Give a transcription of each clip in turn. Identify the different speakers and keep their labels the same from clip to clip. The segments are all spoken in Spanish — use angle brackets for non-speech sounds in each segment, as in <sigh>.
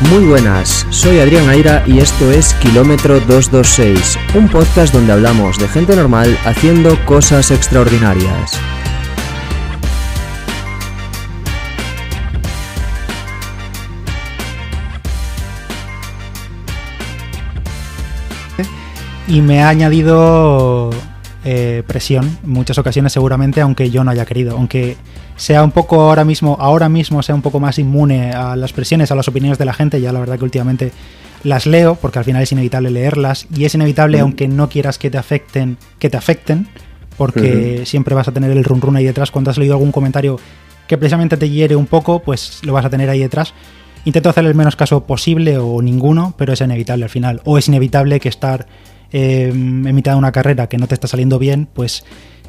Speaker 1: Muy buenas, soy Adrián Aira y esto es Kilómetro 226, un podcast donde hablamos de gente normal haciendo cosas extraordinarias.
Speaker 2: y me ha añadido eh, presión en muchas ocasiones seguramente aunque yo no haya querido. Aunque sea un poco ahora mismo ahora mismo sea un poco más inmune a las presiones a las opiniones de la gente ya la verdad que últimamente las leo porque al final es inevitable leerlas y es inevitable aunque no quieras que te afecten que te afecten porque siempre vas a tener el run run ahí detrás. Cuando has leído algún comentario que precisamente te hiere un poco pues lo vas a tener ahí detrás. Intento hacer el menos caso posible o ninguno pero es inevitable al final. O es inevitable que estar eh, en mitad de una carrera que no te está saliendo bien, pues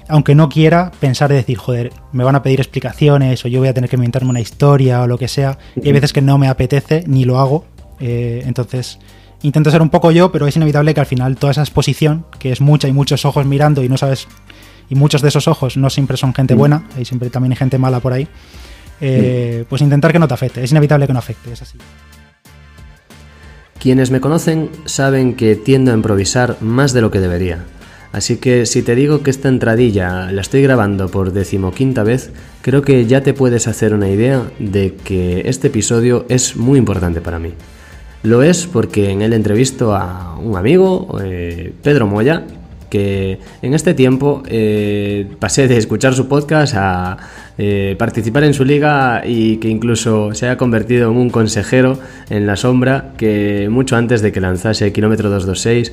Speaker 2: aunque no quiera, pensar y decir, joder, me van a pedir explicaciones o yo voy a tener que inventarme una historia o lo que sea. Y hay veces que no me apetece ni lo hago. Eh, entonces, intento ser un poco yo, pero es inevitable que al final toda esa exposición, que es mucha y muchos ojos mirando y no sabes, y muchos de esos ojos no siempre son gente buena, hay siempre también hay gente mala por ahí, eh, pues intentar que no te afecte. Es inevitable que no afecte, es así.
Speaker 1: Quienes me conocen saben que tiendo a improvisar más de lo que debería. Así que si te digo que esta entradilla la estoy grabando por decimoquinta vez, creo que ya te puedes hacer una idea de que este episodio es muy importante para mí. Lo es porque en él entrevisto a un amigo, eh, Pedro Moya, que en este tiempo eh, pasé de escuchar su podcast a eh, participar en su liga y que incluso se haya convertido en un consejero en la sombra que mucho antes de que lanzase Kilómetro 226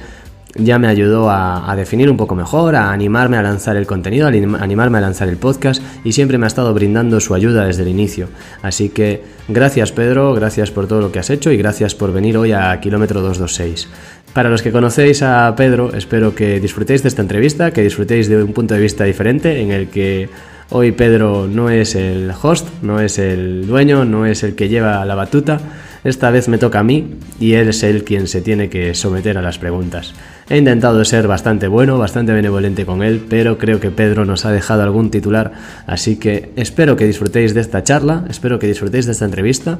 Speaker 1: ya me ayudó a, definir un poco mejor, a animarme a lanzar el contenido, a animarme a lanzar el podcast y siempre me ha estado brindando su ayuda desde el inicio. Así que gracias Pedro, gracias por todo lo que has hecho y gracias por venir hoy a Kilómetro 226. Para los que conocéis a Pedro, espero que disfrutéis de esta entrevista, que disfrutéis de un punto de vista diferente en el que hoy Pedro no es el host, no es el dueño, no es el que lleva la batuta. Esta vez me toca a mí y él es él quien se tiene que someter a las preguntas. He intentado ser bastante bueno, bastante benevolente con él, pero creo que Pedro nos ha dejado algún titular, así que espero que disfrutéis de esta charla, espero que disfrutéis de esta entrevista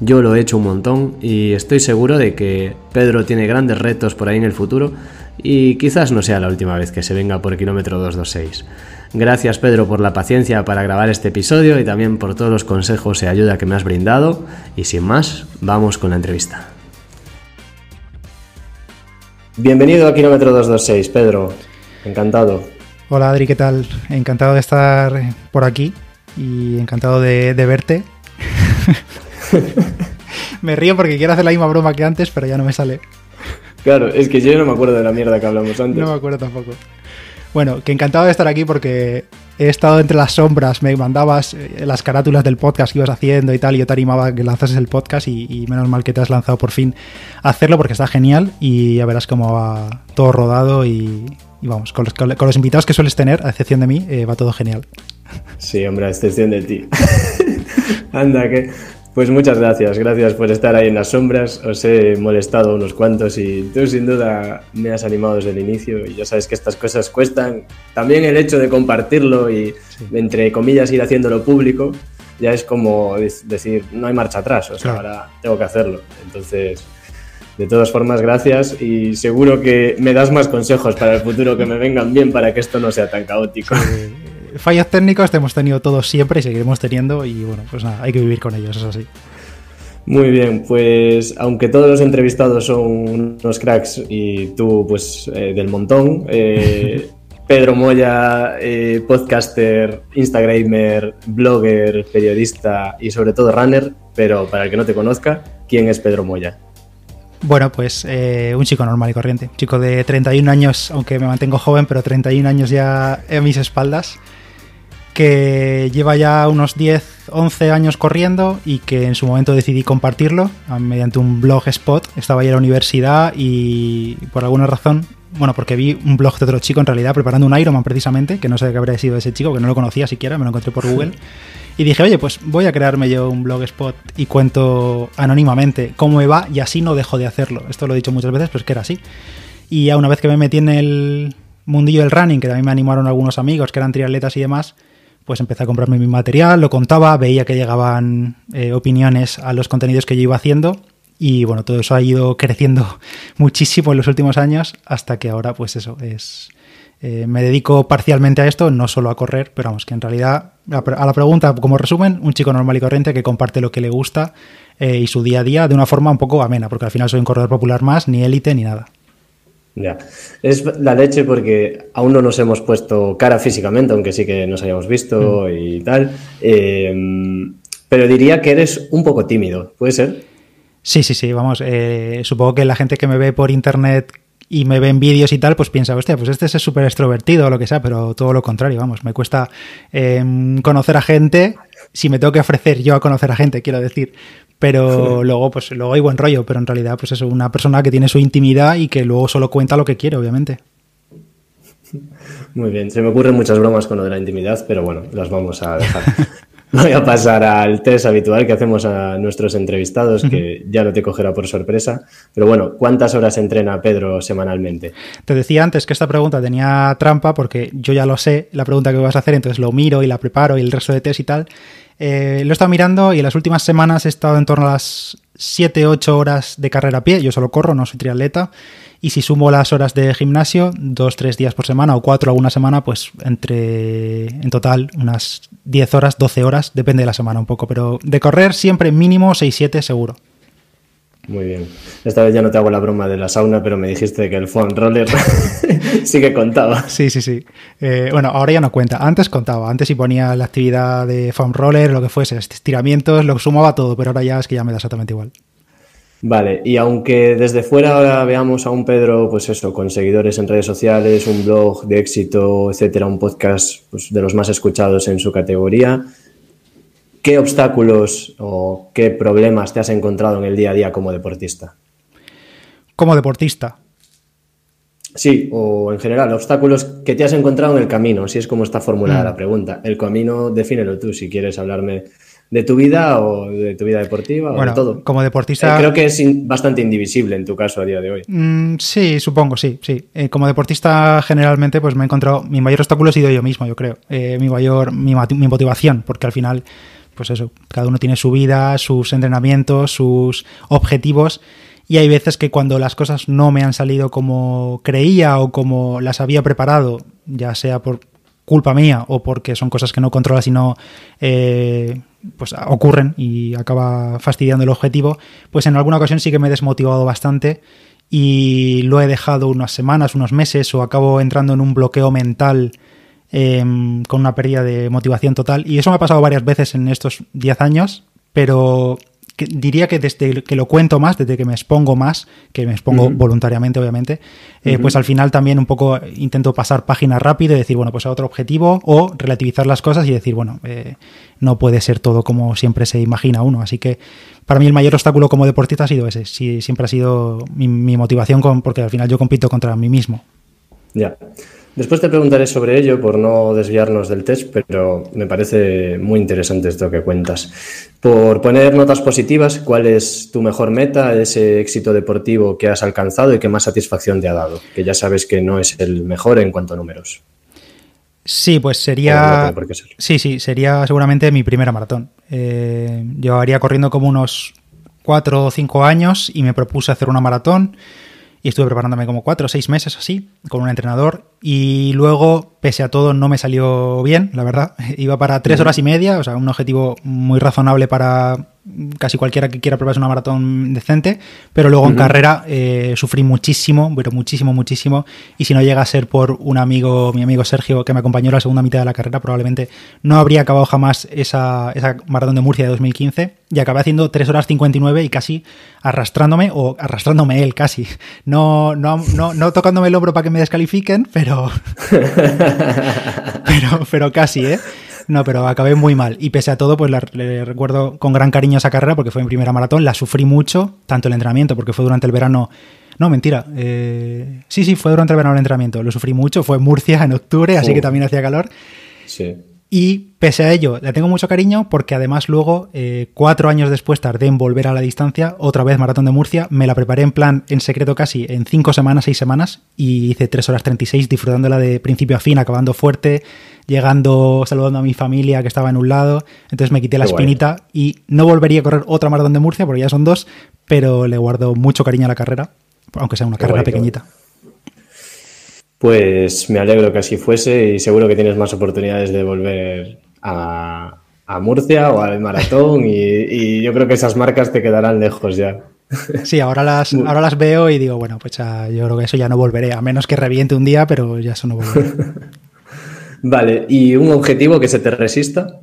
Speaker 1: yo lo he hecho un montón y estoy seguro de que Pedro tiene grandes retos por ahí en el futuro y quizás no sea la última vez que se venga por el kilómetro 226. Gracias Pedro por la paciencia para grabar este episodio y también por todos los consejos y ayuda que me has brindado y sin más, vamos con la entrevista. Bienvenido a kilómetro 226, Pedro. Encantado.
Speaker 2: Hola Adri, ¿qué tal? Encantado de estar por aquí y encantado de, de verte. <laughs> me río porque quiero hacer la misma broma que antes, pero ya no me sale.
Speaker 1: Claro, es que yo no me acuerdo de la mierda que hablamos antes.
Speaker 2: No me acuerdo tampoco. Bueno, que encantado de estar aquí porque he estado entre las sombras, me mandabas eh, las carátulas del podcast que ibas haciendo y tal, y yo te animaba a que lanzases el podcast y, menos mal que te has lanzado por fin a hacerlo porque está genial y ya verás cómo va todo rodado y, vamos, con los, invitados que sueles tener, a excepción de mí, eh, va todo genial.
Speaker 1: Sí, hombre, a excepción de ti. <laughs> Anda, que pues muchas gracias, gracias por estar ahí en las sombras. Os he molestado unos cuantos y tú sin duda me has animado desde el inicio y ya sabes que estas cosas cuestan. También el hecho de compartirlo y entre comillas ir haciéndolo público ya es como decir, no hay marcha atrás, o sea, ahora tengo que hacerlo. Entonces, de todas formas, gracias y seguro que me das más consejos para el futuro que me vengan bien para que esto no sea tan caótico
Speaker 2: fallas técnicas hemos tenido todos siempre y seguiremos teniendo y bueno, pues nada, hay que vivir con ellos, es así.
Speaker 1: Muy bien, pues aunque todos los entrevistados son unos cracks y tú pues eh, del montón, eh, <laughs> Pedro Moya, eh, podcaster, instagramer, blogger, periodista y sobre todo runner, pero para el que no te conozca, ¿quién es Pedro Moya?
Speaker 2: Bueno, pues un chico normal y corriente. chico de 31 años, aunque me mantengo joven, pero 31 años ya en mis espaldas que lleva ya unos 10, 11 años corriendo y que en su momento decidí compartirlo mediante un blog spot. Estaba ya en la universidad y por alguna razón, bueno, porque vi un blog de otro chico en realidad preparando un Ironman precisamente, que no sé qué habría sido ese chico, que no lo conocía siquiera, me lo encontré por <laughs> Google. Y dije, oye, pues voy a crearme yo un blog spot y cuento anónimamente cómo me va y así no dejo de hacerlo. Esto lo he dicho muchas veces, pero es que era así. Y ya una vez que me metí en el mundillo del running, que también me animaron algunos amigos que eran triatletas y demás, pues empecé a comprarme mi material, lo contaba, veía que llegaban eh, opiniones a los contenidos que yo iba haciendo Y bueno, todo eso ha ido <laughs> creciendo muchísimo en los últimos años hasta que ahora, pues eso, es... Eh, me dedico parcialmente a esto, no solo a correr, pero vamos, que en realidad, a la pregunta, como resumen, un chico normal y corriente que comparte lo que le gusta eh, y su día a día de una forma un poco amena, porque al final soy un corredor popular más, ni élite ni nada.
Speaker 1: Ya, es la leche porque aún no nos hemos puesto cara físicamente, aunque sí que nos hayamos visto mm. y tal. Eh, pero diría que eres un poco tímido, ¿puede ser?
Speaker 2: Sí, sí, sí, vamos, eh, supongo que la gente que me ve por internet y me ve en vídeos y tal, pues piensa, hostia, pues este es súper extrovertido o lo que sea, pero todo lo contrario, vamos, me cuesta em, conocer a gente, si me tengo que ofrecer yo a conocer a gente, quiero decir, pero <laughs> luego, pues luego hay buen rollo, pero en realidad, pues es una persona que tiene su intimidad y que luego solo cuenta lo que quiere, obviamente.
Speaker 1: Muy bien, se me ocurren muchas bromas con lo de la intimidad, pero bueno, las vamos a dejar. <laughs> Voy a pasar al test habitual que hacemos a nuestros entrevistados, que ya no te cogerá por sorpresa. Pero bueno, ¿cuántas horas entrena Pedro semanalmente?
Speaker 2: Te decía antes que esta pregunta tenía trampa porque yo ya lo sé, la pregunta que vas a hacer, entonces lo miro y la preparo y el resto de test y tal. Eh, lo he estado mirando y en las últimas semanas he estado en torno a las 7-8 horas de carrera a pie. Yo solo corro, no soy triatleta. Y si sumo las horas de gimnasio, dos, tres días por semana o cuatro alguna semana, pues entre en total unas 10 horas, 12 horas, depende de la semana un poco. Pero de correr siempre mínimo 6-7 seguro.
Speaker 1: Muy bien. Esta vez ya no te hago la broma de la sauna, pero me dijiste que el foam roller <laughs> sí que contaba.
Speaker 2: Sí, sí, sí. Eh, bueno, ahora ya no cuenta. Antes contaba. Antes sí ponía la actividad de foam roller, lo que fuese, estiramientos, lo sumaba todo, pero ahora ya es que ya me da exactamente igual.
Speaker 1: Vale, y aunque desde fuera ahora veamos a un Pedro, pues eso, con seguidores en redes sociales, un blog de éxito, etcétera, un podcast pues, de los más escuchados en su categoría, ¿qué obstáculos o qué problemas te has encontrado en el día a día como deportista?
Speaker 2: Como deportista.
Speaker 1: Sí, o en general, obstáculos que te has encontrado en el camino, si es como está formulada mm. la pregunta. El camino, defínelo tú, si quieres hablarme de tu vida o de tu vida deportiva o de todo.
Speaker 2: Como deportista.
Speaker 1: Eh, creo que es bastante indivisible en tu caso a día de hoy.
Speaker 2: Mm, sí, supongo, sí, sí. Eh, como deportista, generalmente, pues me he encontrado. Mi mayor obstáculo ha sido yo mismo, yo creo. Eh, mi mayor, mi, mi, motivación, porque al final, pues eso, cada uno tiene su vida, sus entrenamientos, sus objetivos. Y hay veces que cuando las cosas no me han salido como creía o como las había preparado, ya sea por culpa mía o porque son cosas que no controlas y no eh, pues ocurren y acaba fastidiando el objetivo, pues en alguna ocasión sí que me he desmotivado bastante y lo he dejado unas semanas, unos meses o acabo entrando en un bloqueo mental em, con una pérdida de motivación total. Y eso me ha pasado varias veces en estos 10 años, pero diría que desde que lo cuento más, desde que me expongo más, que me expongo voluntariamente, obviamente, eh, pues al final también un poco intento pasar página rápido y decir, bueno, pues a otro objetivo o relativizar las cosas y decir, bueno, eh, no puede ser todo como siempre se imagina uno. Así que para mí el mayor obstáculo como deportista ha sido ese. Sí, siempre ha sido mi, mi motivación, con, porque al final yo compito contra mí mismo.
Speaker 1: Ya. Después te preguntaré sobre ello por no desviarnos del test, pero me parece muy interesante esto que cuentas. Por poner notas positivas, ¿cuál es tu mejor meta, ese éxito deportivo que has alcanzado y que más satisfacción te ha dado? Que ya sabes que no es el mejor en cuanto a números.
Speaker 2: Sí, pues sería. sí, sí, sería seguramente mi primera maratón. Eh, llevaría corriendo como unos cuatro o cinco años y me propuse hacer una maratón y estuve preparándome como cuatro o seis meses así con un entrenador y luego, pese a todo, no me salió bien, la verdad. <laughs> Iba para tres horas y media, o sea, un objetivo muy razonable para casi cualquiera que quiera probarse una maratón decente, pero luego en carrera eh, sufrí muchísimo, pero muchísimo, muchísimo, y si no llega a ser por un amigo, mi amigo Sergio, que me acompañó en la segunda mitad de la carrera, probablemente no habría acabado jamás esa, esa maratón de Murcia de 2015, y acabé haciendo 3 horas 59 y casi arrastrándome, o arrastrándome él casi, no, no, no, no tocándome el hombro para que me descalifiquen, pero, <laughs> pero, pero casi, ¿eh? No, pero acabé muy mal. Y pese a todo, pues le recuerdo con gran cariño esa carrera porque fue mi primera maratón. La sufrí mucho, tanto el entrenamiento, porque fue durante el verano. No, mentira. Eh, sí, sí, fue durante el verano el entrenamiento. Lo sufrí mucho. Fue en Murcia en octubre, así que también hacía calor.
Speaker 1: Sí.
Speaker 2: Y pese a ello, le tengo mucho cariño porque además luego, eh, cuatro años después, tardé en volver a la distancia, otra vez Maratón de Murcia, me la preparé en plan, en secreto casi, en cinco semanas, seis semanas, y hice tres horas 36 disfrutándola de principio a fin, acabando fuerte, llegando, saludando a mi familia que estaba en un lado, entonces me quité la espinita y no volvería a correr otra Maratón de Murcia porque ya son dos, pero le guardo mucho cariño a la carrera, aunque sea una carrera pequeñita.
Speaker 1: Pues me alegro que así fuese y seguro que tienes más oportunidades de volver a, Murcia o al maratón y, yo creo que esas marcas te quedarán lejos ya.
Speaker 2: Sí, ahora las, ahora las veo y digo, bueno, pues yo creo que eso ya no volveré, a menos que reviente un día, pero ya eso no volveré. <laughs>
Speaker 1: vale, ¿y un objetivo que se te resista?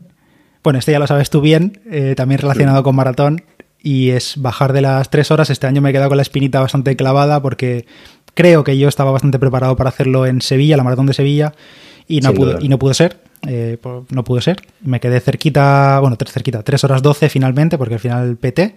Speaker 2: Bueno, este ya lo sabes tú bien, eh, también relacionado con maratón, y es bajar de las tres horas. Este año me he quedado con la espinita bastante clavada porque creo que yo estaba bastante preparado para hacerlo en Sevilla, la maratón de Sevilla, y no, pudo, y no pudo ser. Eh, no pudo ser. Me quedé cerquita, bueno, tres cerquita, tres horas doce finalmente, porque al final PT.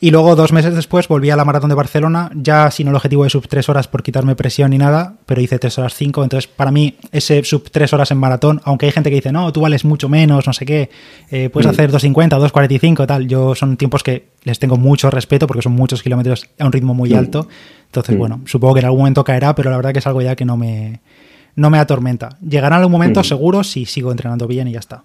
Speaker 2: Y luego, dos meses después, volví a la maratón de Barcelona, ya sin el objetivo de sub 3 horas por quitarme presión ni nada, pero hice 3 horas 5. Entonces, para mí, ese sub 3 horas en maratón, aunque hay gente que dice, no, tú vales mucho menos, no sé qué, eh, puedes mm. hacer 2.50, 2.45, tal. Yo son tiempos que les tengo mucho respeto porque son muchos kilómetros a un ritmo muy mm. alto. Entonces, mm. bueno, supongo que en algún momento caerá, pero la verdad que es algo ya que no me, no me atormenta. Llegará algún momento seguro si sigo entrenando bien y ya está.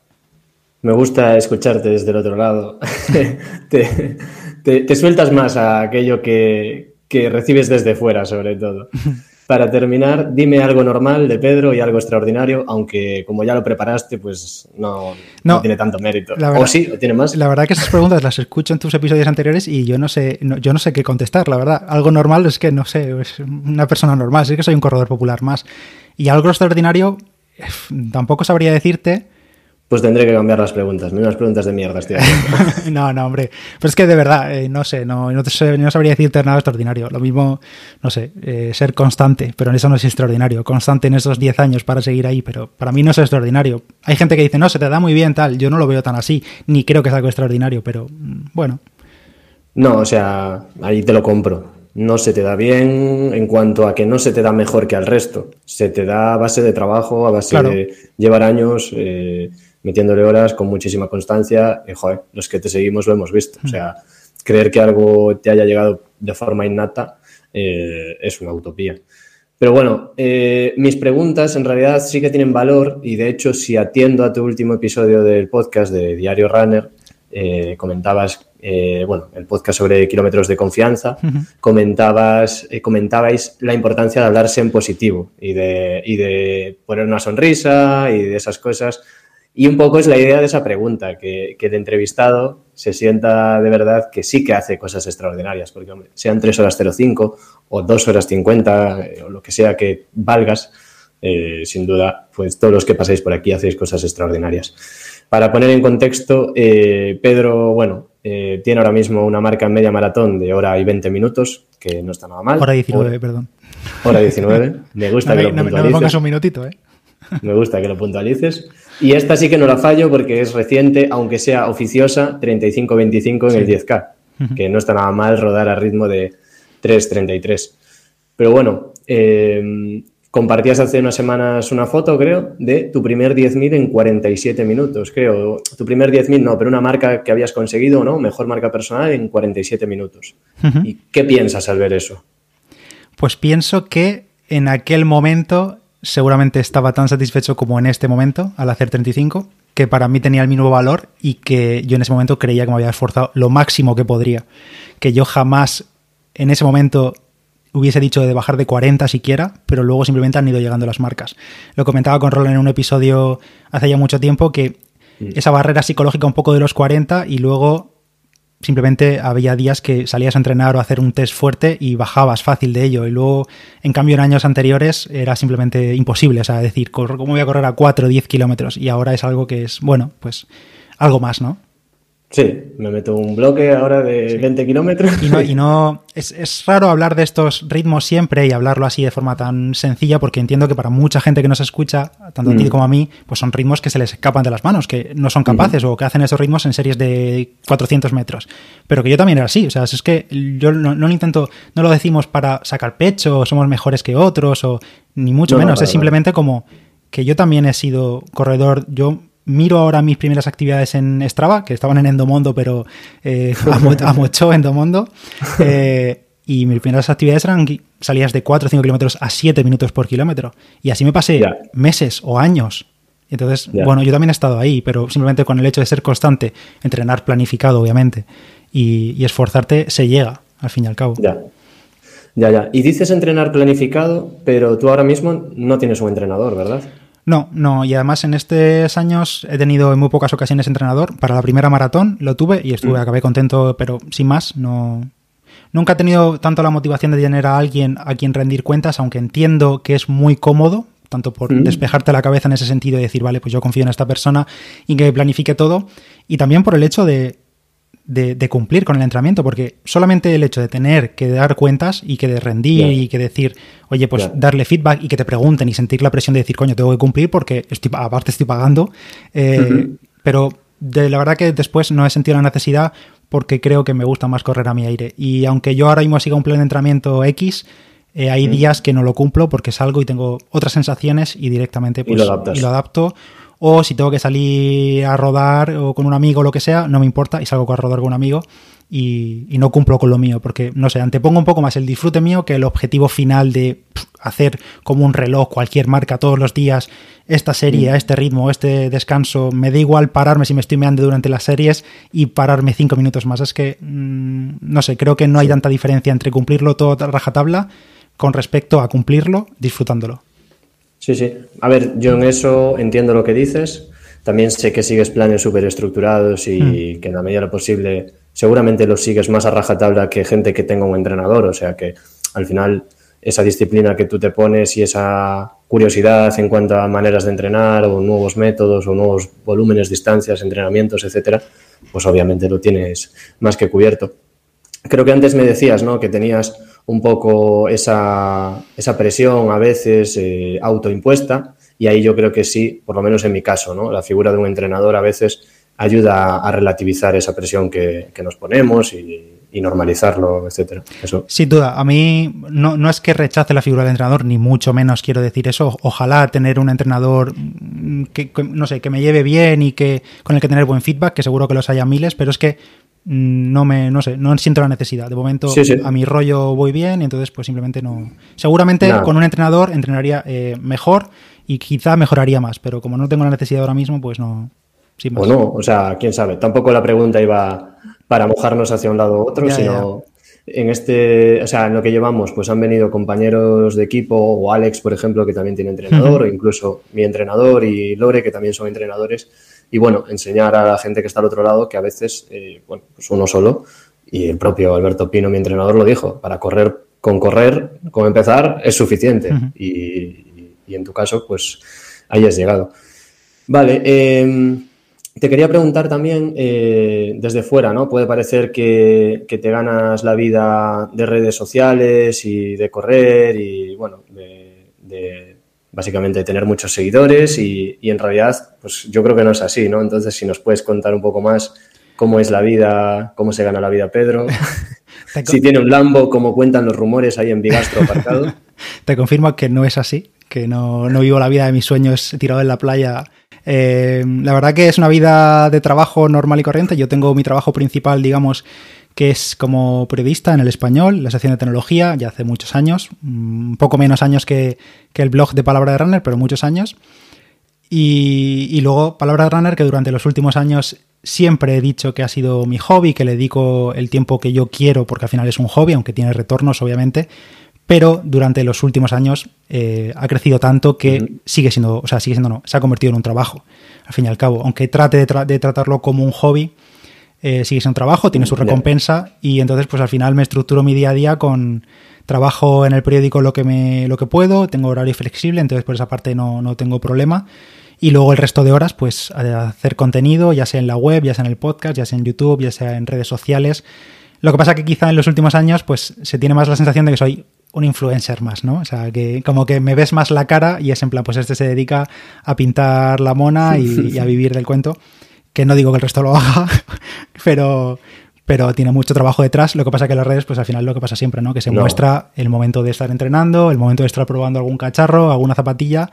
Speaker 1: Me gusta escucharte desde el otro lado. <laughs> te, te, sueltas más a aquello que, recibes desde fuera, sobre todo. <laughs> Para terminar, dime algo normal de Pedro y algo extraordinario, aunque como ya lo preparaste, pues no, no, tiene tanto mérito. ¿O sí? ¿O tiene más?
Speaker 2: La verdad que esas preguntas las escucho en tus episodios anteriores y yo no sé, yo no sé qué contestar, la verdad. Algo normal es que no sé, es una persona normal, es que soy un corredor popular más. Y algo extraordinario, tampoco sabría decirte
Speaker 1: pues tendré que cambiar las preguntas. Unas preguntas de mierda estoy <laughs>
Speaker 2: no, no, hombre. Pero es que de verdad, eh, no sé, no, no, sabría decirte nada extraordinario. Lo mismo, no sé, eh, ser constante, pero en eso no es extraordinario. Constante en esos 10 años para seguir ahí, pero para mí no es extraordinario. Hay gente que dice, no, se te da muy bien tal. Yo no lo veo tan así, ni creo que es algo extraordinario, pero mm, bueno.
Speaker 1: No, o sea, ahí te lo compro. No se te da bien en cuanto a que no se te da mejor que al resto. Se te da a base de trabajo, a base de llevar años. Eh, metiéndole horas con muchísima constancia y, joder, los que te seguimos lo hemos visto. O sea, creer que algo te haya llegado de forma innata eh, es una utopía. Pero bueno, eh, mis preguntas en realidad sí que tienen valor y de hecho si atiendo a tu último episodio del podcast de Diario Runner, eh, comentabas, bueno, el podcast sobre kilómetros de confianza, comentabas, comentabais la importancia de hablarse en positivo y de, y de poner una sonrisa y de esas cosas y un poco es la idea de esa pregunta, que, que, el entrevistado se sienta de verdad que sí que hace cosas extraordinarias, porque hombre, sean 3 horas 05 o 2 horas 50 eh, o lo que sea que valgas, eh, sin duda, pues todos los que pasáis por aquí hacéis cosas extraordinarias. Para poner en contexto, eh, Pedro, bueno, tiene ahora mismo una marca en media maratón de hora y 20 minutos, que no está nada mal.
Speaker 2: Hora 19, perdón.
Speaker 1: Hora 19. Me gusta que lo puntualices.
Speaker 2: No me pongas un minutito, ¿eh?
Speaker 1: Me gusta que lo puntualices. Y esta sí que no la fallo porque es reciente, aunque sea oficiosa, 35-25 en el 10K, que no está nada mal rodar a ritmo de 3.33. Pero bueno, eh, compartías hace unas semanas una foto, creo, de tu primer 10.000 en 47 minutos, creo. Tu primer 10.000 no, pero una marca que habías conseguido, ¿no? Mejor marca personal en 47 minutos. ¿Y qué piensas al ver eso?
Speaker 2: Pues pienso que en aquel momento seguramente estaba tan satisfecho como en este momento al hacer 35, que para mí tenía el mismo valor y que yo en ese momento creía que me había esforzado lo máximo que podría. Que yo jamás en ese momento hubiese dicho de bajar de 40 siquiera, pero luego simplemente han ido llegando las marcas. Lo comentaba con Roland en un episodio hace ya mucho tiempo que esa barrera psicológica un poco de los 40 y luego simplemente había días que salías a entrenar o a hacer un test fuerte y bajabas fácil de ello. Y luego, en cambio, en años anteriores era simplemente imposible. O sea, decir, ¿cómo voy a correr a 4 o 10 kilómetros? Y ahora es algo que es, bueno, pues algo más, ¿no?
Speaker 1: Sí, me meto un bloque ahora de 20 kilómetros.
Speaker 2: Y no, y <laughs> no es, raro hablar de estos ritmos siempre y hablarlo así de forma tan sencilla, porque entiendo que para mucha gente que nos escucha, tanto a ti mm. como a mí, pues son ritmos que se les escapan de las manos, que no son capaces o que hacen esos ritmos en series de 400 metros. Pero que yo también era así, o sea, es que yo no, lo intento, no lo decimos para sacar pecho, o somos mejores que otros, o ni mucho menos, es simplemente como que yo también he sido corredor, yo miro ahora mis primeras actividades en Strava, que estaban en Endomondo, pero eh, <laughs> a, mucho Endomondo. <laughs> Eh, y mis primeras actividades eran salidas de 4 o 5 kilómetros a 7 minutos por kilómetro. Y así me pasé meses o años. Entonces, bueno, yo también he estado ahí, pero simplemente con el hecho de ser constante, entrenar planificado, obviamente, y, esforzarte, se llega. al fin y al cabo.
Speaker 1: Ya. Ya, ya. Y dices entrenar planificado, pero tú ahora mismo no tienes un entrenador, ¿verdad?
Speaker 2: No, no, y además en estos años he tenido en muy pocas ocasiones entrenador. Para la primera maratón lo tuve y estuve, mm. acabé contento, pero sin más, no. Nunca he tenido tanto la motivación de tener a alguien a quien rendir cuentas, aunque entiendo que es muy cómodo, tanto por mm. despejarte la cabeza en ese sentido y decir, vale, pues yo confío en esta persona y que planifique todo, y también por el hecho de de, cumplir con el entrenamiento, porque solamente el hecho de tener que dar cuentas y que de rendir y que decir, oye, pues darle feedback y que te pregunten y sentir la presión de decir, coño, tengo que cumplir porque estoy, aparte estoy pagando, eh, pero de la verdad que después no he sentido la necesidad porque creo que me gusta más correr a mi aire. Y aunque yo ahora mismo siga un plan de entrenamiento X, eh, hay días que no lo cumplo porque salgo y tengo otras sensaciones y directamente pues, y lo adapto o si tengo que salir a rodar o con un amigo o lo que sea, no me importa y salgo a rodar con un amigo y, no cumplo con lo mío, porque no sé, antepongo un poco más el disfrute mío que el objetivo final de hacer como un reloj, cualquier marca todos los días, esta serie, a este ritmo, este descanso, me da igual pararme si me estoy meando durante las series y pararme cinco minutos más. Es que, mm, no sé, creo que no hay tanta diferencia entre cumplirlo todo a rajatabla con respecto a cumplirlo disfrutándolo.
Speaker 1: Sí, sí. A ver, yo en eso entiendo lo que dices. También sé que sigues planes súper estructurados y hmm. que en la medida de lo posible seguramente los sigues más a rajatabla que gente que tenga un entrenador. O sea que al final esa disciplina que tú te pones y esa curiosidad en cuanto a maneras de entrenar o nuevos métodos o nuevos volúmenes, distancias, entrenamientos, etcétera, pues obviamente lo tienes más que cubierto. Creo que antes me decías, ¿no? Que tenías un poco esa, esa presión a veces eh, autoimpuesta y ahí yo creo que sí, por lo menos en mi caso, ¿no? la figura de un entrenador a veces ayuda a relativizar esa presión que, nos ponemos y, normalizarlo, etcétera. Eso.
Speaker 2: Sin duda, a mí no, no, es que rechace la figura del entrenador, ni mucho menos quiero decir eso. Ojalá tener un entrenador que, no sé, que me lleve bien y que con el que tener buen feedback, que seguro que los haya miles, pero es que Mm, no me, no sé, no siento la necesidad. De momento a mi rollo voy bien y entonces pues simplemente no. Seguramente con un entrenador entrenaría eh, mejor y quizá mejoraría más, pero como no tengo la necesidad ahora mismo, pues no.
Speaker 1: O no, o sea, quién sabe. Tampoco la pregunta iba para mojarnos hacia un lado u otro, sino en este, o sea, en lo que llevamos, pues han venido compañeros de equipo o Alex, por ejemplo, que también tiene entrenador, o incluso mi entrenador y Lore, que también son entrenadores y bueno, enseñar a la gente que está al otro lado que a veces, eh, bueno, pues uno solo, y el propio Alberto Pino, mi entrenador, lo dijo, para correr con correr, con empezar, es suficiente. y, en tu caso, pues ahí has llegado. Vale, em, te quería preguntar también eh, desde fuera, ¿no? Puede parecer que, que, te ganas la vida de redes sociales y de correr y, bueno, de básicamente tener muchos seguidores y, en realidad, pues yo creo que no es así, ¿no? Entonces, si nos puedes contar un poco más cómo es la vida, cómo se gana la vida Pedro, <laughs> si tiene un Lambo, como cuentan los rumores ahí en Bigastro aparcado. <laughs>
Speaker 2: Te confirmo que no es así, que no, vivo la vida de mis sueños tirado en la playa. Eh, la verdad que es una vida de trabajo normal y corriente. Yo tengo mi trabajo principal, digamos, que es como periodista en el español, la sección de tecnología, ya hace muchos años, un poco menos años que, el blog de Palabra de Runner, pero muchos años. Y, luego Palabra de Runner, que durante los últimos años siempre he dicho que ha sido mi hobby, que le dedico el tiempo que yo quiero, porque al final es un hobby, aunque tiene retornos, obviamente. Pero durante los últimos años eh, ha crecido tanto que sigue siendo, o sea, sigue siendo no, se ha convertido en un trabajo, al fin y al cabo. Aunque trate de tratarlo como un hobby, eh, sigue siendo trabajo, tiene su recompensa y entonces pues al final me estructuro mi día a día con trabajo en el periódico lo que, me, lo que puedo, tengo horario flexible, entonces por esa parte no, no tengo problema. Y luego el resto de horas, pues hacer contenido, ya sea en la web, ya sea en el podcast, ya sea en YouTube, ya sea en redes sociales. Lo que pasa que quizá en los últimos años, pues se tiene más la sensación de que soy un influencer más, ¿no? O sea, que como que me ves más la cara y es en plan, pues este se dedica a pintar la mona y a vivir del cuento que no digo que el resto lo haga, <laughs> pero, pero tiene mucho trabajo detrás. Lo que pasa que las redes, pues al final lo que pasa siempre, ¿no? Que se muestra el momento de estar entrenando, el momento de estar probando algún cacharro, alguna zapatilla.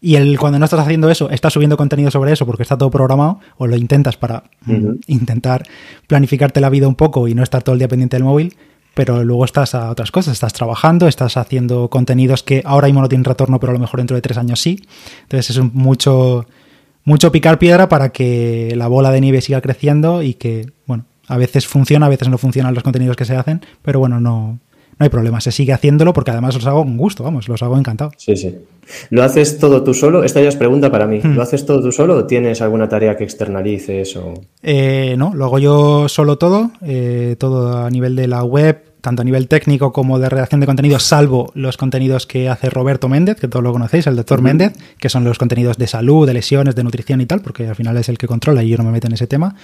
Speaker 2: Y el, cuando no estás haciendo eso, estás subiendo contenido sobre eso porque está todo programado, o lo intentas para intentar planificarte la vida un poco y no estar todo el día pendiente del móvil, pero luego estás a otras cosas, estás trabajando, estás haciendo contenidos que ahora mismo no tienen retorno, pero a lo mejor dentro de tres años sí. Entonces es mucho mucho picar piedra para que la bola de nieve siga creciendo y que, bueno, A veces funciona, a veces no funcionan los contenidos que se hacen, pero bueno, no, no hay problema, se sigue haciéndolo porque además los hago con gusto, vamos, los hago encantado.
Speaker 1: Sí, sí. ¿Lo haces todo tú solo? Esta ya es pregunta para mí. Hmm. ¿Lo haces todo tú solo o tienes alguna tarea que externalices? O...
Speaker 2: Eh, no, lo hago yo solo todo, eh, todo a nivel de la web, tanto a nivel técnico como de redacción de contenidos, salvo los contenidos que hace Roberto Méndez, que todos lo conocéis, el doctor Méndez, que son los contenidos de salud, de lesiones, de nutrición y tal, porque al final es el que controla y yo no me meto en ese tema.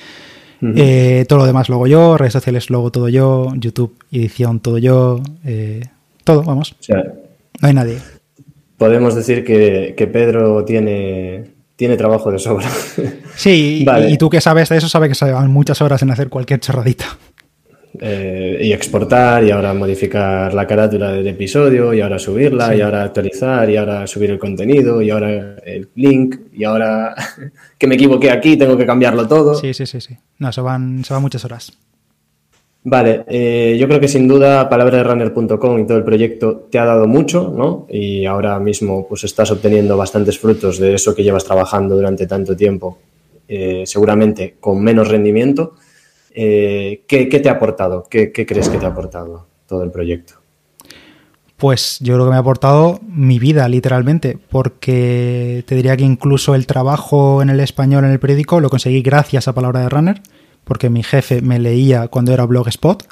Speaker 2: Eh, todo lo demás lo hago yo, redes sociales lo hago todo yo, YouTube, edición todo yo, eh, todo, vamos. no hay nadie.
Speaker 1: Podemos decir que, Pedro tiene, tiene trabajo de sobra.
Speaker 2: Sí, <laughs> y, tú que sabes de eso, sabes que se van muchas horas en hacer cualquier chorradita.
Speaker 1: Eh, y exportar y ahora modificar la carátula del episodio y ahora subirla y ahora actualizar y ahora subir el contenido y ahora el link y ahora <laughs> que me equivoqué aquí tengo que cambiarlo todo.
Speaker 2: Sí, sí, sí, sí. No, se van, se van muchas horas.
Speaker 1: Vale, eh, yo creo que sin duda palabraderunner.com y todo el proyecto te ha dado mucho, ¿no? Y ahora mismo pues estás obteniendo bastantes frutos de eso que llevas trabajando durante tanto tiempo, eh, seguramente con menos rendimiento eh, ¿qué, te ha aportado? ¿Qué, crees que te ha aportado todo el proyecto?
Speaker 2: Pues yo creo que me ha aportado mi vida, literalmente, porque te diría que incluso el trabajo en el español en el periódico lo conseguí gracias a Palabra de Runner, porque mi jefe me leía cuando era Blogspot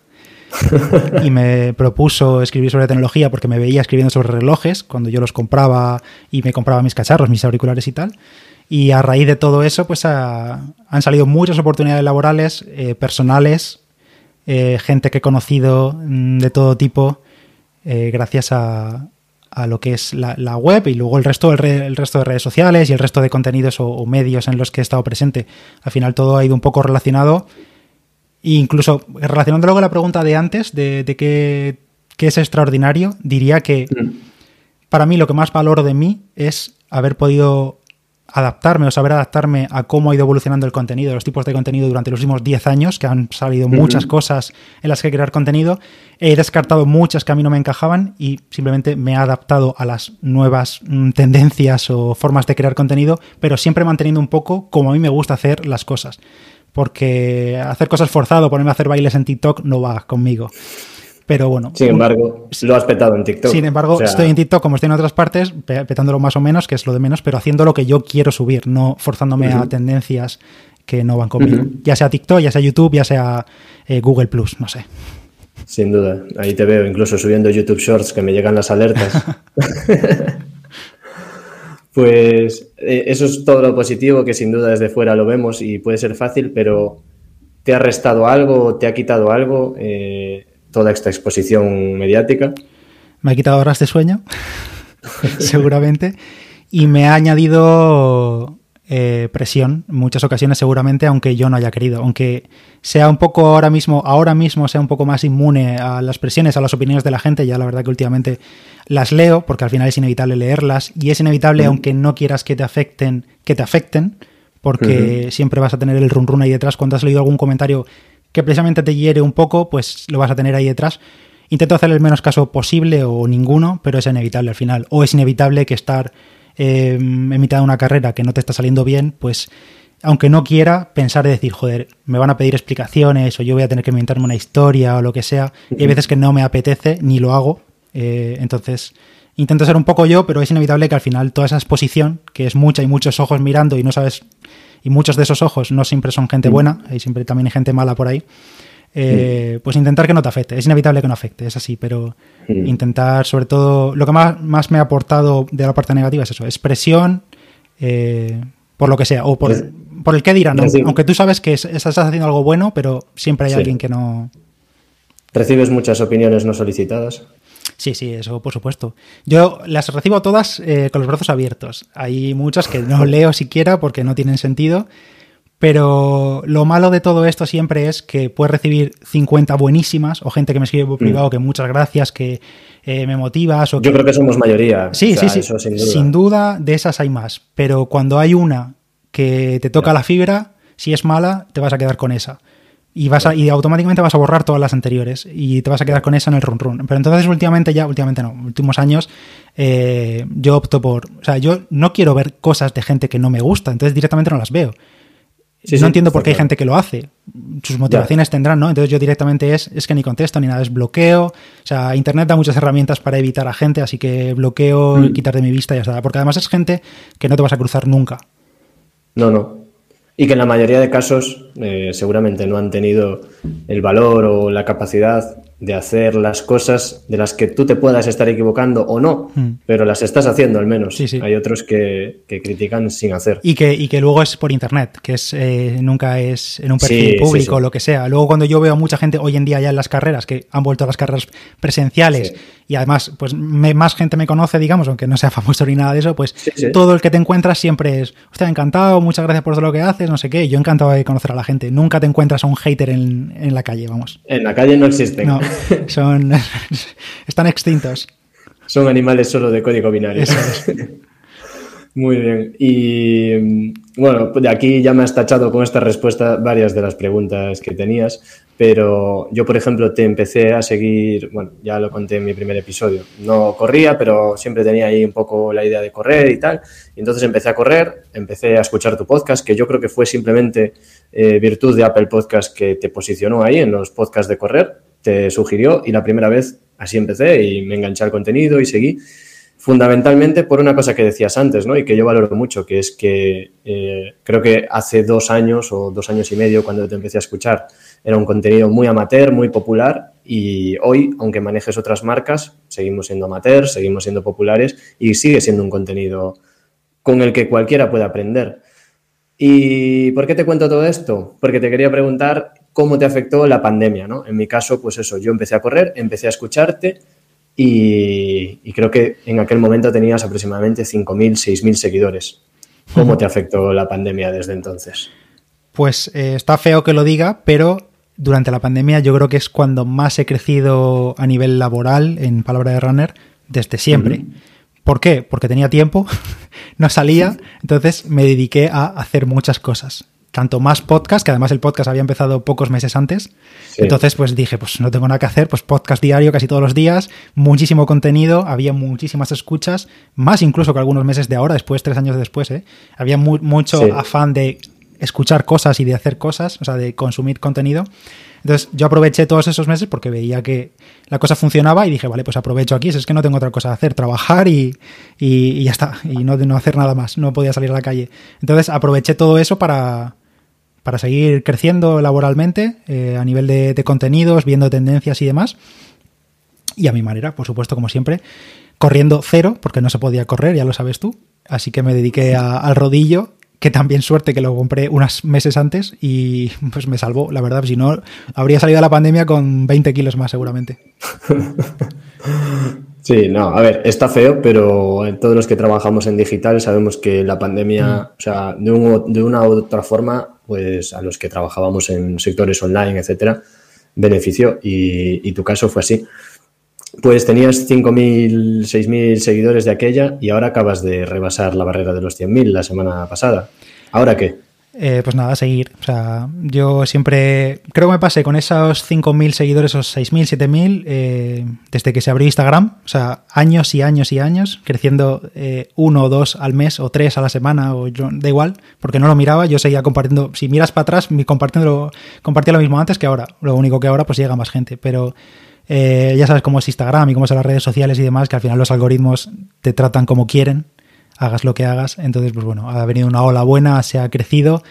Speaker 2: y me propuso escribir sobre tecnología porque me veía escribiendo sobre relojes cuando yo los compraba y me compraba mis cacharros, mis auriculares y tal. Y a raíz de todo eso, pues han salido muchas oportunidades laborales, eh, personales, eh, gente que he conocido mm, de todo tipo, eh, gracias a, lo que es la, web y luego el resto, el, resto de redes sociales y el resto de contenidos o, medios en los que he estado presente. Al final todo ha ido un poco relacionado. E incluso relacionándolo con la pregunta de antes, de, qué, qué, es extraordinario, diría que mm. para mí lo que más valoro de mí es haber podido adaptarme o saber adaptarme a cómo ha ido evolucionando el contenido, los tipos de contenido durante los últimos 10 años, que han salido muchas cosas en las que crear contenido. He descartado muchas que a mí no me encajaban y simplemente me he adaptado a las nuevas mm, tendencias o formas de crear contenido, pero siempre manteniendo un poco como a mí me gusta hacer las cosas. Porque hacer cosas forzado, ponerme a hacer bailes en TikTok no va conmigo. Pero bueno.
Speaker 1: Sin embargo, lo has petado en TikTok.
Speaker 2: Sin embargo, estoy en TikTok como estoy en otras partes, petándolo más o menos, que es lo de menos, pero haciendo lo que yo quiero subir, no forzándome a tendencias que no van conmigo. Ya sea TikTok, ya sea YouTube, ya sea eh, Google Plus, no sé.
Speaker 1: Sin duda. Ahí te veo, incluso subiendo YouTube Shorts que me llegan las alertas. <laughs> pues eh, eso es todo lo positivo que sin duda desde fuera lo vemos y puede ser fácil, pero ¿te ha restado algo? ¿Te ha quitado algo? Eh, toda esta exposición mediática.
Speaker 2: Me ha quitado horas de sueño, <laughs> seguramente, y me ha añadido eh, presión en muchas ocasiones, seguramente, aunque yo no haya querido. Aunque sea un poco ahora mismo, ahora mismo sea un poco más inmune a las presiones, a las opiniones de la gente, ya la verdad que últimamente las leo, porque al final es inevitable leerlas, y es inevitable, aunque no quieras que te afecten, que te afecten, porque siempre vas a tener el run run ahí detrás cuando has leído algún comentario que precisamente te hiere un poco, pues lo vas a tener ahí detrás. Intento hacer el menos caso posible o ninguno, pero es inevitable al final. O es inevitable que estar em, en mitad de una carrera que no te está saliendo bien, pues aunque no quiera, pensar y decir, joder, me van a pedir explicaciones o yo voy a tener que inventarme una historia o lo que sea. Y hay veces que no me apetece ni lo hago. Eh, entonces, intento ser un poco yo, pero es inevitable que al final toda esa exposición, que es mucha y muchos ojos mirando y no sabes y muchos de esos ojos no siempre son gente mm. buena, hay siempre también hay gente mala por ahí. Eh, pues intentar que no te afecte. Es inevitable que no afecte, es así, pero mm. intentar, sobre todo, lo que más, más, me ha aportado de la parte negativa es eso, expresión, eh, por lo que sea, o por, por el que dirán, aunque tú sabes que estás haciendo algo bueno, pero siempre hay alguien que no...
Speaker 1: ¿Recibes muchas opiniones no solicitadas?
Speaker 2: Sí, sí, eso por supuesto. Yo las recibo todas eh, con los brazos abiertos. Hay muchas que no leo siquiera porque no tienen sentido. Pero lo malo de todo esto siempre es que puedes recibir 50 buenísimas o gente que me escribe por mm. privado que muchas gracias, que eh, me motivas. O
Speaker 1: Yo creo que somos mayoría.
Speaker 2: Sí, sí, sí. sin, duda. sin duda. de esas hay más. Pero cuando hay una que te toca la fibra, si es mala, te vas a quedar con esa y vas y automáticamente vas a borrar todas las anteriores y te vas a quedar con esa en el run run. Pero entonces últimamente ya, últimamente no, últimos años eh, yo opto por, o sea, yo no quiero ver cosas de gente que no me gusta, entonces directamente no las veo. no entiendo por qué hay gente que lo hace. Sus motivaciones tendrán, ¿no? Entonces yo directamente es, es que ni contesto ni nada, es bloqueo. O sea, Internet da muchas herramientas para evitar a gente, así que bloqueo, mm. quitar de mi vista y ya está. Porque además es gente que no te vas a cruzar nunca.
Speaker 1: No, no. Y que en la mayoría de casos eh, seguramente no han tenido el valor o la capacidad de hacer las cosas de las que tú te puedas estar equivocando o no, hmm. pero las estás haciendo al menos. Sí, sí. Hay otros que, critican sin hacer.
Speaker 2: Y que, y que luego es por internet, que es eh, nunca es en un perfil público o lo que sea. Luego cuando yo veo a mucha gente hoy en día ya en las carreras, que han vuelto a las carreras presenciales y además pues más gente me conoce, digamos, aunque no sea famoso ni nada de eso, pues todo el que te encuentras siempre es, hostia, encantado, muchas gracias por todo lo que haces, no sé qué. Yo encantado de conocer a la gente. Nunca te encuentras a un hater en, en la calle, vamos.
Speaker 1: En la calle no existen.
Speaker 2: No. <laughs> <laughs> Son, <laughs> están extintos.
Speaker 1: Son animales solo de código binario. <laughs> Muy bien. Y bueno, de aquí ya me has tachado con esta respuesta varias de las preguntas que tenías, pero yo, por ejemplo, te empecé a seguir, bueno, ya lo conté en mi primer episodio, no corría, pero siempre tenía ahí un poco la idea de correr y tal, y entonces empecé a correr, empecé a escuchar tu podcast, que yo creo que fue simplemente eh, virtud de Apple Podcast que te posicionó ahí en los podcasts de correr, te sugirió y la primera vez así empecé y me enganché al contenido y seguí. Fundamentalmente por una cosa que decías antes, ¿no? Y que yo valoro mucho, que es que eh, creo que hace dos años o dos años y medio, cuando te empecé a escuchar, era un contenido muy amateur, muy popular, y hoy, aunque manejes otras marcas, seguimos siendo amateur, seguimos siendo populares y sigue siendo un contenido con el que cualquiera puede aprender. ¿Y por qué te cuento todo esto? Porque te quería preguntar cómo te afectó la pandemia, ¿no? En mi caso, pues eso, yo empecé a correr, empecé a escucharte y, creo que en aquel momento tenías aproximadamente 5.000, 6.000 seguidores. ¿Cómo te afectó la pandemia desde entonces?
Speaker 2: Pues eh, está feo que lo diga, pero durante la pandemia yo creo que es cuando más he crecido a nivel laboral, en palabra de runner, desde siempre. ¿Por qué? Porque tenía tiempo, <laughs> no salía, <laughs> entonces me dediqué a hacer muchas cosas tanto más podcast, que además el podcast había empezado pocos meses antes. Entonces, pues dije, pues no tengo nada que hacer, pues podcast diario casi todos los días, muchísimo contenido, había muchísimas escuchas, más incluso que algunos meses de ahora, después, tres años después, ¿eh? Había mucho afán de escuchar cosas y de hacer cosas, o sea, de consumir contenido. Entonces yo aproveché todos esos meses porque veía que la cosa funcionaba y dije, vale, pues aprovecho aquí, es que no tengo otra cosa que hacer, trabajar y, y, ya está, y no, no hacer nada más, no podía salir a la calle. Entonces aproveché todo eso para, para seguir creciendo laboralmente eh, a nivel de, contenidos, viendo tendencias y demás. Y a mi manera, por supuesto, como siempre, corriendo cero, porque no se podía correr, ya lo sabes tú. Así que me dediqué al rodillo, que también suerte que lo compré unos meses antes y <laughs> pues me salvó, la verdad. Si no, habría salido a la pandemia con 20 kilos más seguramente. <laughs>
Speaker 1: Sí, no, a ver, está feo, pero todos los que trabajamos en digital sabemos que la pandemia, mm. o sea, de, de, una u otra forma, pues a los que trabajábamos en sectores online, etcétera, benefició y, tu caso fue así. Pues tenías 5.000, 6.000 seguidores de aquella y ahora acabas de rebasar la barrera de los 100.000 la semana pasada. ¿Ahora qué?
Speaker 2: Eh, pues nada, seguir. O sea, yo siempre creo que me pasé con esos 5.000 seguidores, esos 6.000, 7.000, eh, desde que se abrió Instagram. O sea, años y años y años, creciendo eh, uno o dos al mes o tres a la semana, o yo, da igual, porque no lo miraba. Yo seguía compartiendo. Si miras para atrás, compartiendo, compartía lo mismo antes que ahora. Lo único que ahora pues llega más gente. Pero ya sabes cómo es Instagram y cómo son las redes sociales y demás, que al final los algoritmos te tratan como quieren hagas lo que hagas. Entonces, pues bueno, ha venido una ola buena, se ha crecido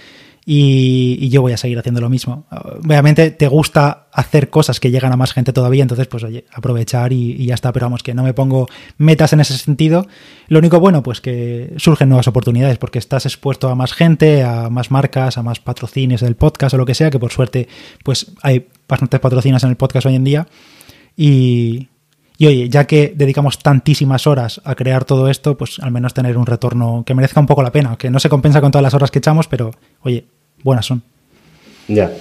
Speaker 2: y, yo voy a seguir haciendo lo mismo. Obviamente te gusta hacer cosas que llegan a más gente todavía, entonces pues oye, aprovechar y, ya está, pero vamos, que no me pongo metas en ese sentido. Lo único bueno, pues que surgen nuevas oportunidades porque estás expuesto a más gente, a más marcas, a más patrocinios del podcast o lo que sea, que por suerte pues hay bastantes patrocinios en el podcast hoy en día. Y, y oye, ya que dedicamos tantísimas horas a crear todo esto, pues al menos tener un retorno que merezca un poco la pena, que no se compensa con todas las horas que echamos, pero oye, buenas son.
Speaker 1: Ya.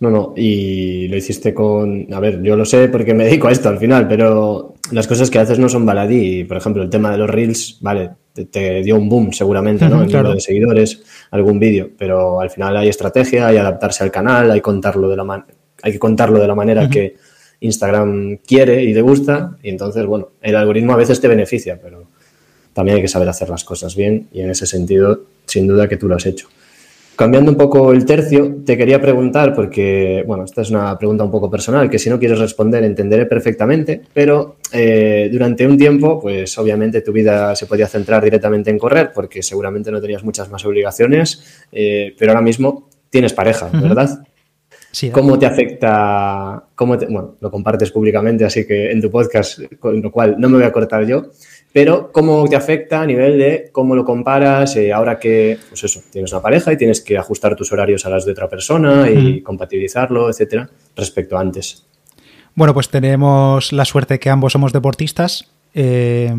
Speaker 1: No, no, y lo hiciste con. A ver, yo lo sé porque me dedico a esto al final, pero las cosas que haces no son baladí. Por ejemplo, el tema de los Reels, vale, te, dio un boom seguramente, ¿no? En número de seguidores, algún vídeo, pero al final hay estrategia, hay adaptarse al canal, hay, contarlo de la hay que contarlo de la manera que Instagram quiere y le gusta, y entonces, bueno, el algoritmo a veces te beneficia, pero también hay que saber hacer las cosas bien y en ese sentido, sin duda que tú lo has hecho. Cambiando un poco el tercio, te quería preguntar, porque, bueno, esta es una pregunta un poco personal, que si no quieres responder entenderé perfectamente, pero eh, durante un tiempo, pues obviamente tu vida se podía centrar directamente en correr, porque seguramente no tenías muchas más obligaciones, eh, pero ahora mismo tienes pareja, ¿verdad? Sí, ¿Cómo te afecta? Cómo bueno, lo compartes públicamente, así que en tu podcast, con lo cual no me voy a cortar yo. Pero, ¿cómo te afecta a nivel de cómo lo comparas eh, ahora que, pues eso, tienes una pareja y tienes que ajustar tus horarios a las de otra persona y compatibilizarlo, etcétera, respecto a antes?
Speaker 2: Bueno, pues tenemos la suerte que ambos somos deportistas. Eh,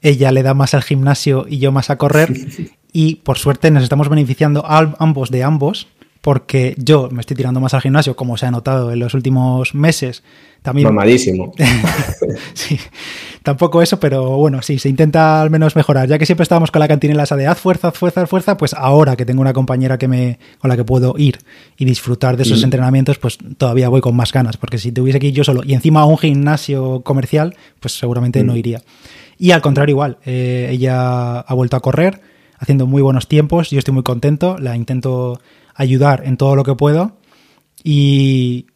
Speaker 2: ella le da más al gimnasio y yo más a correr. <laughs> y por suerte nos estamos beneficiando ambos de ambos porque yo me estoy tirando más al gimnasio, como se ha notado en los últimos meses. También...
Speaker 1: Mamadísimo. <laughs>
Speaker 2: sí, tampoco eso, pero bueno, sí, se intenta al menos mejorar. Ya que siempre estábamos con la cantinela esa de haz fuerza, haz fuerza, haz fuerza, pues ahora que tengo una compañera que me, con la que puedo ir y disfrutar de esos mm. entrenamientos, pues todavía voy con más ganas, porque si tuviese que ir yo solo y encima a un gimnasio comercial, pues seguramente no mm. iría. Y al contrario, igual, eh, ella ha vuelto a correr, haciendo muy buenos tiempos, yo estoy muy contento, la intento ayudar en todo lo que puedo y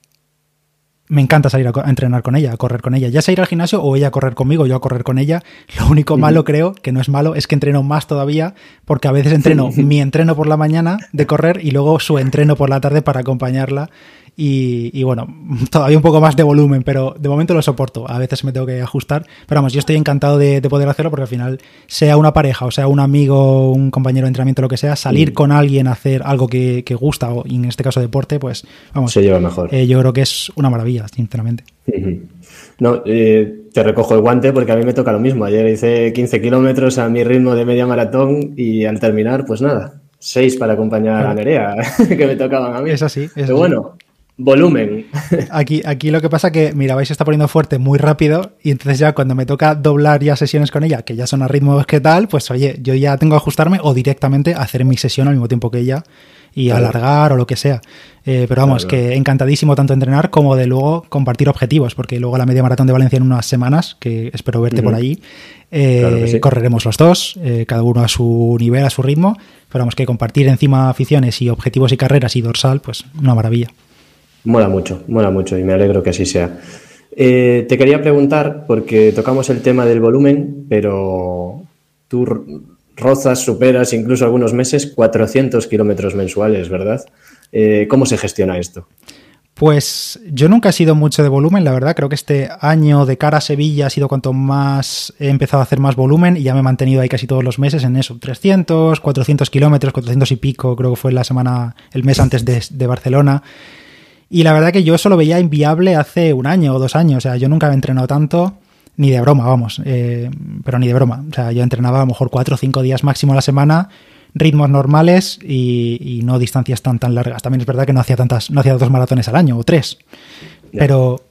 Speaker 2: me encanta salir a, entrenar con ella, a correr con ella, ya sea ir al gimnasio o ella a correr conmigo, yo a correr con ella. Lo único malo creo, que no es malo, es que entreno más todavía porque a veces entreno mi entreno por la mañana de correr y luego su entreno por la tarde para acompañarla y, bueno, <laughs> todavía un poco más de volumen, pero de momento lo soporto. A veces me tengo que ajustar. Pero vamos, yo estoy encantado de, poder hacerlo porque al final, sea una pareja o sea un amigo, un compañero de entrenamiento, lo que sea, salir con alguien a hacer algo que, gusta, o en este caso deporte, pues vamos.
Speaker 1: Se lleva mejor.
Speaker 2: Eh, yo creo que es una maravilla, sinceramente.
Speaker 1: No, eh, te recojo el guante porque a mí me toca lo mismo. Ayer hice 15 kilómetros a mi ritmo de media maratón y al terminar, pues nada, 6 para acompañar a Nerea, <laughs> que me tocaban a mí.
Speaker 2: Es así. Es
Speaker 1: Pero bueno, volumen. <laughs>
Speaker 2: Aquí, aquí lo que pasa que, mira, vais se está poniendo fuerte muy rápido y entonces ya cuando me toca doblar ya sesiones con ella, que ya son a ritmos que tal, pues oye, yo ya tengo que ajustarme o directamente hacer mi sesión al mismo tiempo que ella y alargar o lo que sea. Eh, pero vamos, que encantadísimo tanto entrenar como de luego compartir objetivos, porque luego la media maratón de Valencia en unas semanas, que espero verte por allí, eh, correremos los dos, eh, cada uno a su nivel, a su ritmo, pero vamos, que compartir encima aficiones y objetivos y carreras y dorsal, pues una maravilla.
Speaker 1: Mola mucho, mola mucho y me alegro que así sea. Eh, te quería preguntar, porque tocamos el tema del volumen, pero tú rozas, superas incluso algunos meses 400 kilómetros mensuales, ¿verdad? Eh, ¿Cómo se gestiona esto?
Speaker 2: Pues yo nunca he sido mucho de volumen, la verdad. Creo que este año de cara a Sevilla ha sido cuanto más he empezado a hacer más volumen y ya me he mantenido ahí casi todos los meses en eso. 300, 400 kilómetros, 400 y pico, creo que fue la semana, el mes antes de, de Barcelona. Y la verdad que yo eso lo veía inviable hace un año o dos años. O sea, yo nunca había entrenado tanto, ni de broma, vamos. Eh, pero ni de broma. O sea, yo entrenaba a lo mejor cuatro o cinco días máximo a la semana, ritmos normales y, no distancias tan tan largas. También es verdad que no hacía tantas, no hacía dos maratones al año o tres. Pero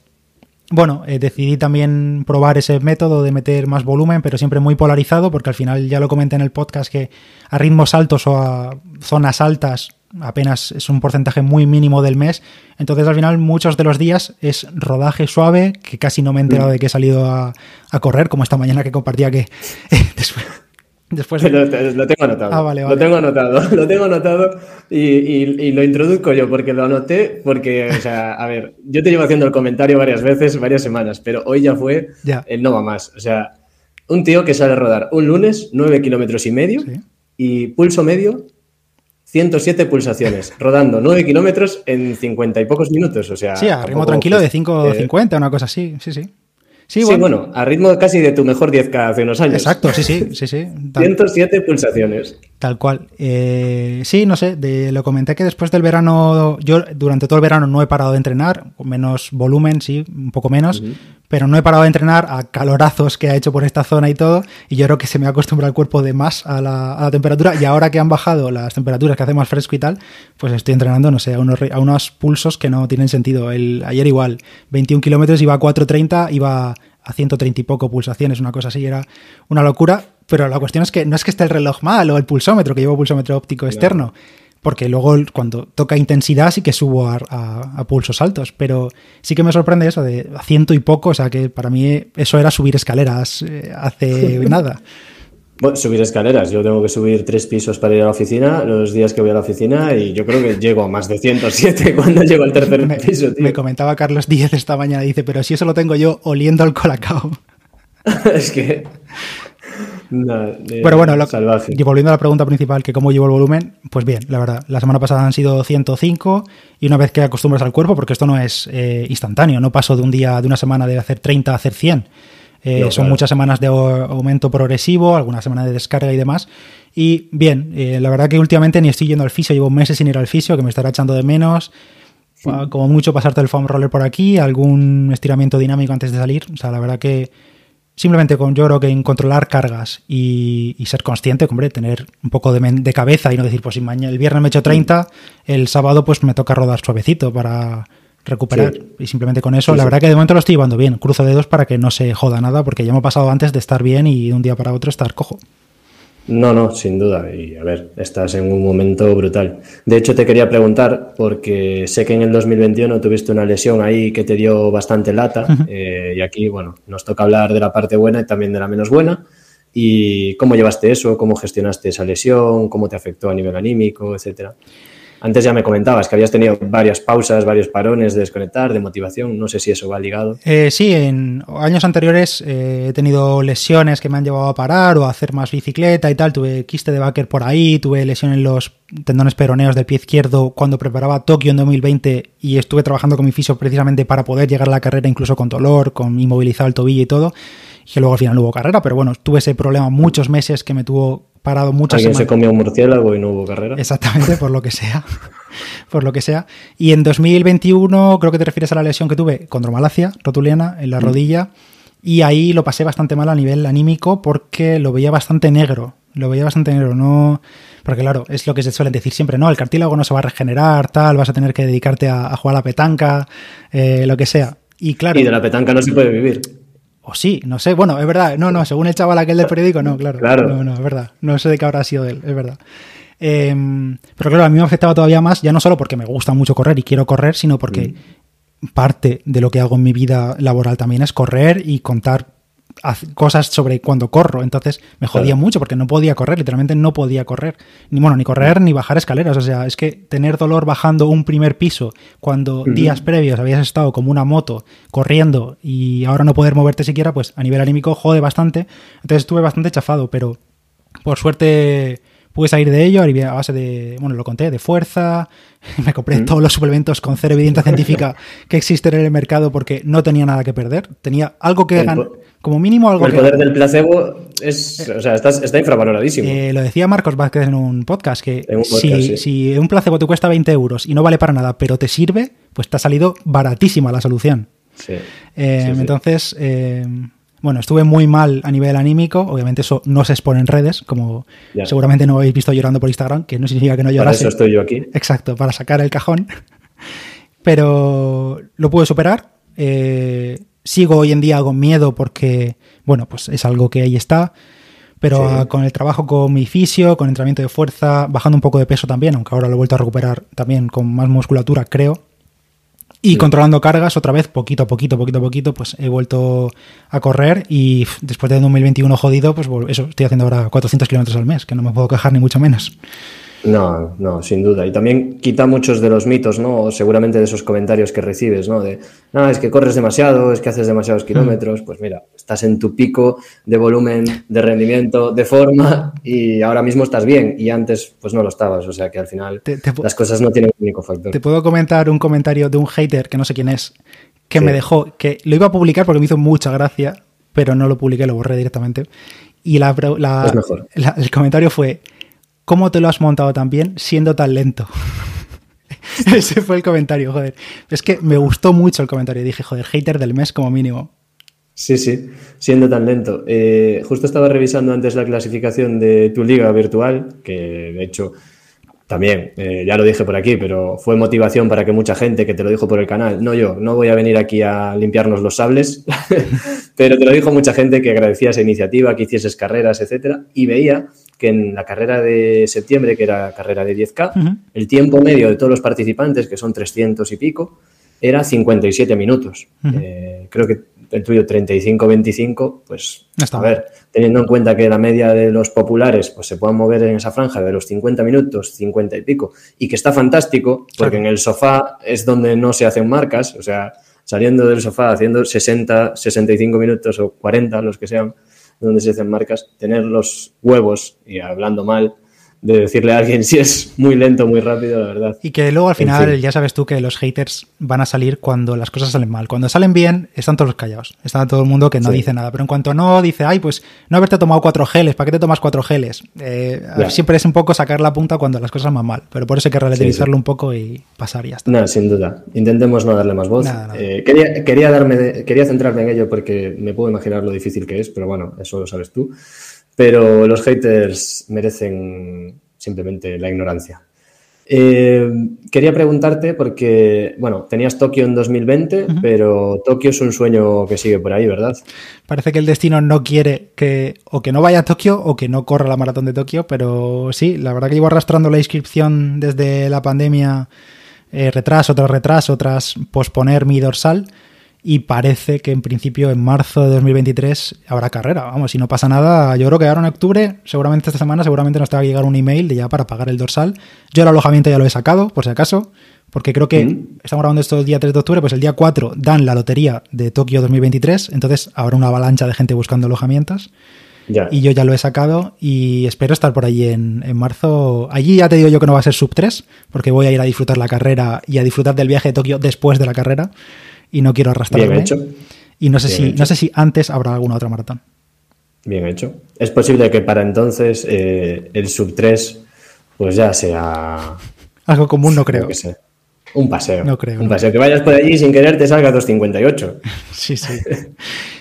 Speaker 2: bueno, eh, decidí también probar ese método de meter más volumen, pero siempre muy polarizado, porque al final ya lo comenté en el podcast que a ritmos altos o a zonas altas apenas es un porcentaje muy mínimo del mes. Entonces, al final, muchos de los días es rodaje suave, que casi no me he enterado mm. de que he salido a, correr, como esta mañana que compartía que <laughs> después. Después
Speaker 1: lo, tengo anotado. Ah, vale, Lo tengo anotado. <laughs> Lo tengo anotado y, lo introduzco yo porque lo anoté. Porque, o sea, a ver, yo te llevo haciendo el comentario varias veces, varias semanas, pero hoy ya fue el no va más. O sea, un tío que sale a rodar un lunes, nueve kilómetros y medio y pulso medio 107 pulsaciones, rodando 9 kilómetros en 50 y pocos minutos. O sea,
Speaker 2: sí, a ritmo tranquilo de 5.50, una cosa así. Sí, sí.
Speaker 1: Sí, bueno. a ritmo casi de tu mejor 10K hace unos años.
Speaker 2: Exacto, sí, sí, sí, sí.
Speaker 1: 107 pulsaciones.
Speaker 2: Tal cual. Eh, sí, no sé, de, lo comenté que después del verano, yo durante todo el verano no he parado de entrenar, con menos volumen, sí, un poco menos, pero no he parado de entrenar a calorazos que ha hecho por esta zona y todo, y yo creo que se me ha acostumbrado el cuerpo de más a la, temperatura, y ahora que han bajado las temperaturas, que hace más fresco y tal, pues estoy entrenando, no sé, a unos, a unos pulsos que no tienen sentido. El, ayer igual, 21 kilómetros, iba a 4.30, iba a 130 y poco pulsaciones, una cosa así, era una locura, pero la cuestión es que no es que esté el reloj mal o el pulsómetro, que llevo pulsómetro óptico externo, porque luego cuando toca intensidad sí que subo a, pulsos altos, pero sí que me sorprende eso de a ciento y poco, o sea que para mí eso era subir escaleras eh, hace <laughs> nada.
Speaker 1: Bueno, subir escaleras. Yo tengo que subir tres pisos para ir a la oficina los días que voy a la oficina y yo creo que llego a más de 107 <laughs> cuando llego al tercer piso.
Speaker 2: Me comentaba Carlos Díez esta mañana, dice, pero si eso lo tengo yo oliendo al colacao. <laughs>
Speaker 1: es que...
Speaker 2: pero bueno, y volviendo a la pregunta principal, que cómo llevo el volumen, pues bien, la verdad, la semana pasada han sido 105 y una vez que acostumbras al cuerpo, porque esto no es eh, instantáneo, no paso de un día, de una semana de hacer 30 a hacer 100, eh, son muchas semanas de aumento progresivo, algunas semanas de descarga y demás. Y bien, eh, la verdad que últimamente ni estoy yendo al fisio, llevo meses sin ir al fisio, que me estará echando de menos. Como mucho pasarte el foam roller por aquí, algún estiramiento dinámico antes de salir. O sea, la verdad que simplemente con yo creo que en controlar cargas y, ser consciente, hombre, tener un poco de, cabeza y no decir, pues si mañana el viernes me echo 30, el sábado pues me toca rodar suavecito para recuperar. Y simplemente con eso, la verdad que de momento lo estoy llevando bien. Cruzo dedos para que no se joda nada, porque ya me ha pasado antes de estar bien y de un día para otro estar cojo.
Speaker 1: No, no, sin duda. Y a ver, estás en un momento brutal. De hecho, te quería preguntar, porque sé que en el 2021 tuviste una lesión ahí que te dio bastante lata. Eh, y aquí, bueno, nos toca hablar de la parte buena y también de la menos buena. ¿Y cómo llevaste eso? ¿Cómo gestionaste esa lesión? ¿Cómo te afectó a nivel anímico, etcétera? Antes ya me comentabas que habías tenido varias pausas, varios parones de desconectar, de motivación. No sé si eso va ligado.
Speaker 2: Eh, sí, en años anteriores eh, he tenido lesiones que me han llevado a parar o a hacer más bicicleta y tal. Tuve quiste de backer por ahí, tuve lesión en los tendones peroneos del pie izquierdo cuando preparaba Tokio en 2020 y estuve trabajando con mi fisio precisamente para poder llegar a la carrera incluso con dolor, con inmovilizado el tobillo y todo. Y que luego al final no hubo carrera, pero bueno, tuve ese problema muchos meses que me tuvo parado muchas
Speaker 1: Alguien se comió un murciélago y no hubo carrera.
Speaker 2: Exactamente, por lo que sea. <laughs> por lo que sea. Y en 2021, creo que te refieres a la lesión que tuve condromalacia rotuliana en la mm. rodilla. Y ahí lo pasé bastante mal a nivel anímico porque lo veía bastante negro. Lo veía bastante negro, no. Porque claro, es lo que se suelen decir siempre, ¿no? El cartílago no se va a regenerar, tal, vas a tener que dedicarte a, jugar a la petanca, eh, lo que sea. Y claro.
Speaker 1: Y de la petanca no se puede vivir.
Speaker 2: O sí, no sé. Bueno, es verdad. No, no, según el chaval aquel del periódico, no, claro.
Speaker 1: Claro.
Speaker 2: No, no, es verdad. No sé de qué habrá sido él, es verdad. Em, pero claro, a mí me afectaba todavía más, ya no solo porque me gusta mucho correr y quiero correr, sino porque mm. parte de lo que hago en mi vida laboral también es correr y contar cosas sobre cuando corro. Entonces me jodía mucho porque no podía correr, literalmente no podía correr. Ni bueno, ni correr ni bajar escaleras. O sea, es que tener dolor bajando un primer piso cuando días previos habías estado como una moto corriendo y ahora no poder moverte siquiera, pues a nivel anímico jode bastante. Entonces estuve bastante chafado, pero por suerte pude salir de ello a base de, bueno, lo conté, de fuerza, <laughs> me compré todos los suplementos con cero evidencia científica <laughs> que existen en el mercado porque no tenía nada que perder, tenía algo que ganar como mínimo algo
Speaker 1: El poder del placebo es, o sea, está, infravaloradísimo.
Speaker 2: Eh, lo decía Marcos Vázquez en un podcast, que si, un placebo te cuesta 20 euros y no vale para nada, pero te sirve, pues te ha salido baratísima la solución.
Speaker 1: Sí.
Speaker 2: Eh, entonces, eh, bueno, estuve muy mal a nivel anímico. Obviamente eso no se expone en redes, como seguramente no habéis visto llorando por Instagram, que no significa que no llorase.
Speaker 1: Para eso estoy yo aquí.
Speaker 2: Exacto, para sacar el cajón. <laughs> Pero lo pude superar. Eh, Sigo hoy en día con miedo porque, bueno, pues es algo que ahí está. Pero con el trabajo con mi fisio, con entrenamiento de fuerza, bajando un poco de peso también, aunque ahora lo he vuelto a recuperar también con más musculatura, creo. Y controlando cargas otra vez, poquito a poquito, poquito a poquito, pues he vuelto a correr y después de 2021 jodido, pues eso, estoy haciendo ahora 400 kilómetros al mes, que no me puedo quejar ni mucho menos.
Speaker 1: No, no, sin duda. Y también quita muchos de los mitos, ¿no? seguramente de esos comentarios que recibes, ¿no? De, no, es que corres demasiado, es que haces demasiados mm. kilómetros. Pues mira, estás en tu pico de volumen, de rendimiento, de forma y ahora mismo estás bien y antes pues no lo estabas. O sea que al final las cosas no tienen un único factor.
Speaker 2: Te puedo comentar un comentario de un hater que no sé quién es, que me dejó, que lo iba a publicar porque me hizo mucha gracia, pero no lo publiqué, lo borré directamente. Y la, el comentario fue ¿Cómo te lo has montado tan bien siendo tan lento? <laughs> Ese fue el comentario, joder. Es que me gustó mucho el comentario. Dije, joder, hater del mes como mínimo.
Speaker 1: Sí, sí, siendo tan lento. Eh, justo estaba revisando antes la clasificación de tu liga virtual, que de hecho también, eh, ya lo dije por aquí, pero fue motivación para que mucha gente que te lo dijo por el canal, no yo, no voy a venir aquí a limpiarnos los sables, <laughs> pero te lo dijo mucha gente que agradecía esa iniciativa, que hicieses carreras, etcétera, y veía que en la carrera de septiembre, que era carrera de 10K, el tiempo medio de todos los participantes, que son 300 y pico, era 57 minutos. Eh, creo que el tuyo 35-25, pues a ver, teniendo en cuenta que la media de los populares pues se puedan mover en esa franja de los 50 minutos, 50 y pico, y que está fantástico, porque en el sofá es donde no se hacen marcas, o sea, saliendo del sofá haciendo 60, 65 minutos o 40, los que sean, donde se hacen marcas, tener los huevos, y hablando mal, de decirle a alguien <laughs> si es muy lento, muy rápido, la verdad.
Speaker 2: Y que luego al final ya sabes tú que los haters van a salir cuando las cosas salen mal. Cuando salen bien, están todos callados. Está todo el mundo que no dice nada. Pero en cuanto no, dice, ay, pues no haberte tomado cuatro geles, ¿para qué te tomas cuatro geles? Eh, siempre es un poco sacar la punta cuando las cosas van mal. Pero por eso hay que relativizarlo un poco y pasar y ya está.
Speaker 1: No, sin duda. Intentemos no darle más voz. Eh, quería, quería, darme, quería centrarme en ello porque me puedo imaginar lo difícil que es, pero bueno, eso lo sabes tú. Pero los haters merecen simplemente la ignorancia. Eh, quería preguntarte porque, bueno, tenías Tokio en 2020, pero Tokio es un sueño que sigue por ahí, ¿verdad?
Speaker 2: Parece que el destino no quiere que o que no vaya a Tokio o que no corra la maratón de Tokio, pero sí, la verdad que llevo arrastrando la inscripción desde la pandemia, eh, retraso tras retraso, tras posponer mi dorsal y parece que en principio en marzo de 2023 habrá carrera. Vamos, si no pasa nada, yo creo que ahora en octubre, seguramente esta semana, seguramente nos tenga que llegar un email de ya para pagar el dorsal. Yo el alojamiento ya lo he sacado, por si acaso, porque creo que estamos grabando esto el día 3 de octubre, pues el día 4 dan la lotería de Tokio 2023, entonces habrá una avalancha de gente buscando alojamientos. Y yo ya lo he sacado y espero estar por allí en, en, marzo. Allí ya te digo yo que no va a ser sub 3, porque voy a ir a disfrutar la carrera y a disfrutar del viaje de Tokio después de la carrera y no quiero arrastrarme. Bien hecho. Y no sé, si, no sé si antes habrá alguna otra maratón.
Speaker 1: Bien hecho. Es posible que para entonces eh, el sub 3 pues ya sea...
Speaker 2: Algo común no creo.
Speaker 1: Un paseo.
Speaker 2: No creo.
Speaker 1: Un paseo. Que vayas por allí sin querer te salga 2.58. <laughs>
Speaker 2: sí, sí.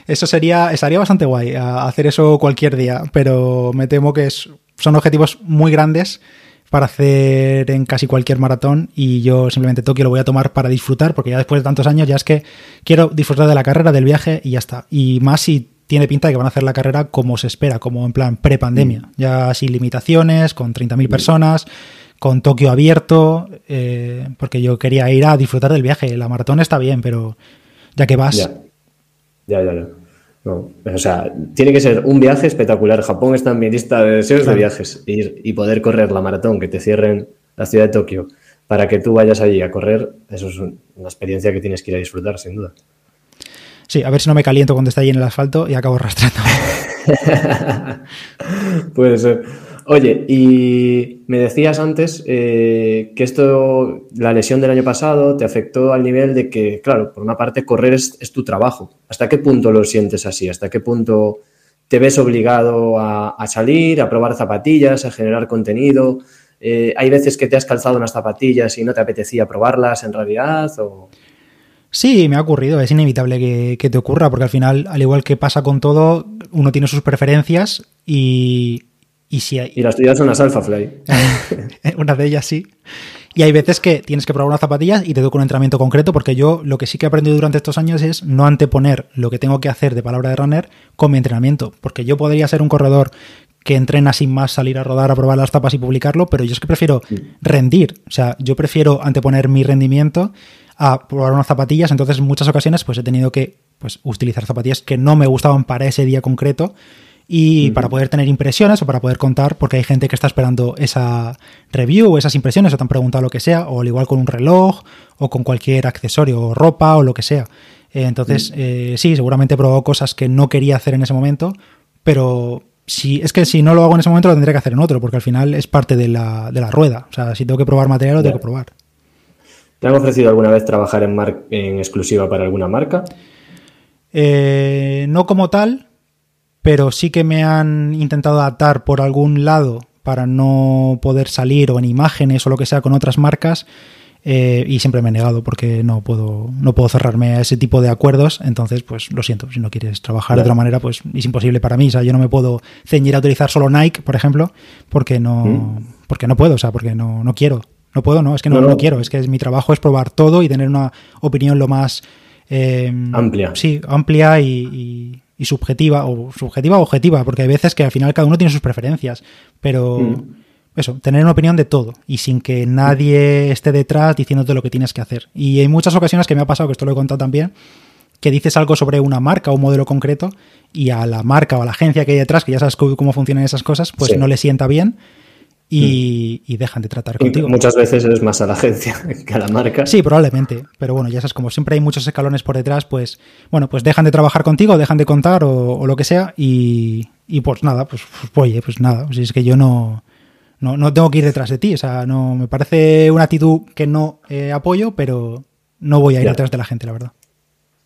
Speaker 2: Eso sería, estaría bastante guay, hacer eso cualquier día, pero me temo que son objetivos muy grandes para hacer en casi cualquier maratón y yo simplemente Tokio lo voy a tomar para disfrutar porque ya después de tantos años ya es que quiero disfrutar de la carrera, del viaje y ya está. Y más si tiene pinta de que van a hacer la carrera como se espera, como en plan pre-pandemia, mm. ya sin limitaciones, con 30.000 mm. personas, con Tokio abierto, eh, porque yo quería ir a disfrutar del viaje. La maratón está bien, pero ya que vas...
Speaker 1: Ya, ya, ya. No, o sea, tiene que ser un viaje espectacular. Japón está en mi lista de deseos de viajes. Ir y poder correr la maratón, que te cierren la ciudad de Tokio, para que tú vayas allí a correr, eso es una experiencia que tienes que ir a disfrutar, sin duda.
Speaker 2: Sí, a ver si no me caliento cuando está allí en el asfalto y acabo arrastrando. <laughs>
Speaker 1: Puede ser. Oye, y me decías antes eh, que esto, la lesión del año pasado, te afectó al nivel de que, claro, por una parte, correr es, tu trabajo. ¿Hasta qué punto lo sientes así? ¿Hasta qué punto te ves obligado a, salir, a probar zapatillas, a generar contenido? Eh, ¿Hay veces que te has calzado unas zapatillas y no te apetecía probarlas en realidad?
Speaker 2: Sí, me ha ocurrido, es inevitable que, te ocurra, porque al final, al igual que pasa con todo, uno tiene sus preferencias y, y, si hay...
Speaker 1: y las tuyas son las Alphafly. <laughs>
Speaker 2: Una de ellas sí. Y hay veces que tienes que probar unas zapatillas y te toca un entrenamiento concreto, porque yo lo que sí que he aprendido durante estos años es no anteponer lo que tengo que hacer de palabra de runner con mi entrenamiento. Porque yo podría ser un corredor que entrena sin más salir a rodar, a probar las zapas y publicarlo, pero yo es que prefiero rendir. O sea, yo prefiero anteponer mi rendimiento a probar unas zapatillas. Entonces, en muchas ocasiones, pues he tenido que pues, utilizar zapatillas que no me gustaban para ese día concreto y para poder tener impresiones o para poder contar, porque hay gente que está esperando esa review o esas impresiones o te han preguntado lo que sea, o al igual con un reloj o con cualquier accesorio o ropa o lo que sea. Eh, entonces, eh, sí, seguramente he probado cosas que no quería hacer en ese momento, pero si, es que si no lo hago en ese momento lo tendré que hacer en otro, porque al final es parte de la, de la rueda. O sea, si tengo que probar material, lo tengo que probar.
Speaker 1: ¿Te han ofrecido alguna vez trabajar en, en exclusiva para alguna marca?
Speaker 2: Eh, no como tal, pero sí que me han intentado adaptar por algún lado para no poder salir o en imágenes o lo que sea con otras marcas. Eh, y siempre me he negado porque no puedo, no puedo cerrarme a ese tipo de acuerdos. Entonces, pues lo siento, si no quieres trabajar de otra manera, pues es imposible para mí. O sea, yo no me puedo ceñir a utilizar solo Nike, por ejemplo, porque no, ¿Mm? porque no puedo, o sea, porque no, no quiero. No puedo, no, es que no, no, quiero. Es que mi trabajo es probar todo y tener una opinión lo más
Speaker 1: eh, amplia.
Speaker 2: Sí, amplia y y subjetiva, o subjetiva o objetiva, porque hay veces que al final cada uno tiene sus preferencias, pero mm. eso, tener una opinión de todo y sin que nadie esté detrás diciéndote lo que tienes que hacer. Y hay muchas ocasiones que me ha pasado, que esto lo he contado también, que dices algo sobre una marca o un modelo concreto y a la marca o a la agencia que hay detrás, que ya sabes cómo funcionan esas cosas, pues no le sienta bien y, mm. dejan de tratar contigo.
Speaker 1: muchas veces es más a la agencia <laughs> que a la marca.
Speaker 2: Sí, probablemente. Pero bueno, ya sabes, como siempre hay muchos escalones por detrás, pues bueno, pues dejan de trabajar contigo, dejan de contar o, lo que sea y, pues nada, pues, pues, oye, pues nada, pues es que yo no, no, tengo que ir detrás de ti. O sea, no me parece una actitud que no eh, apoyo, pero no voy a ir detrás de la gente, la verdad.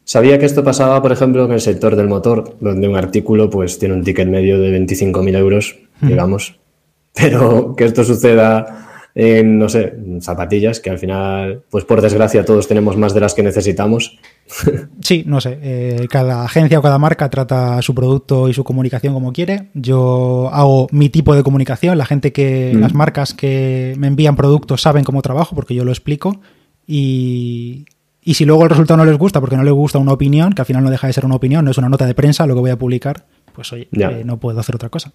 Speaker 1: Sabía que esto pasaba, por ejemplo, en el sector del motor, donde un artículo pues tiene un ticket medio de 25.000 euros, digamos, pero que esto suceda en, no sé, zapatillas, que al final, pues por desgracia todos tenemos más de las que necesitamos. <laughs>
Speaker 2: Sí, no sé, eh, cada agencia o cada marca trata su producto y su comunicación como quiere. Yo hago mi tipo de comunicación, la gente que, mm. las marcas que me envían productos saben cómo trabajo porque yo lo explico y, y si luego el resultado no les gusta porque no les gusta una opinión, que al final no deja de ser una opinión, no es una nota de prensa lo que voy a publicar, pues oye, eh, no puedo hacer otra cosa.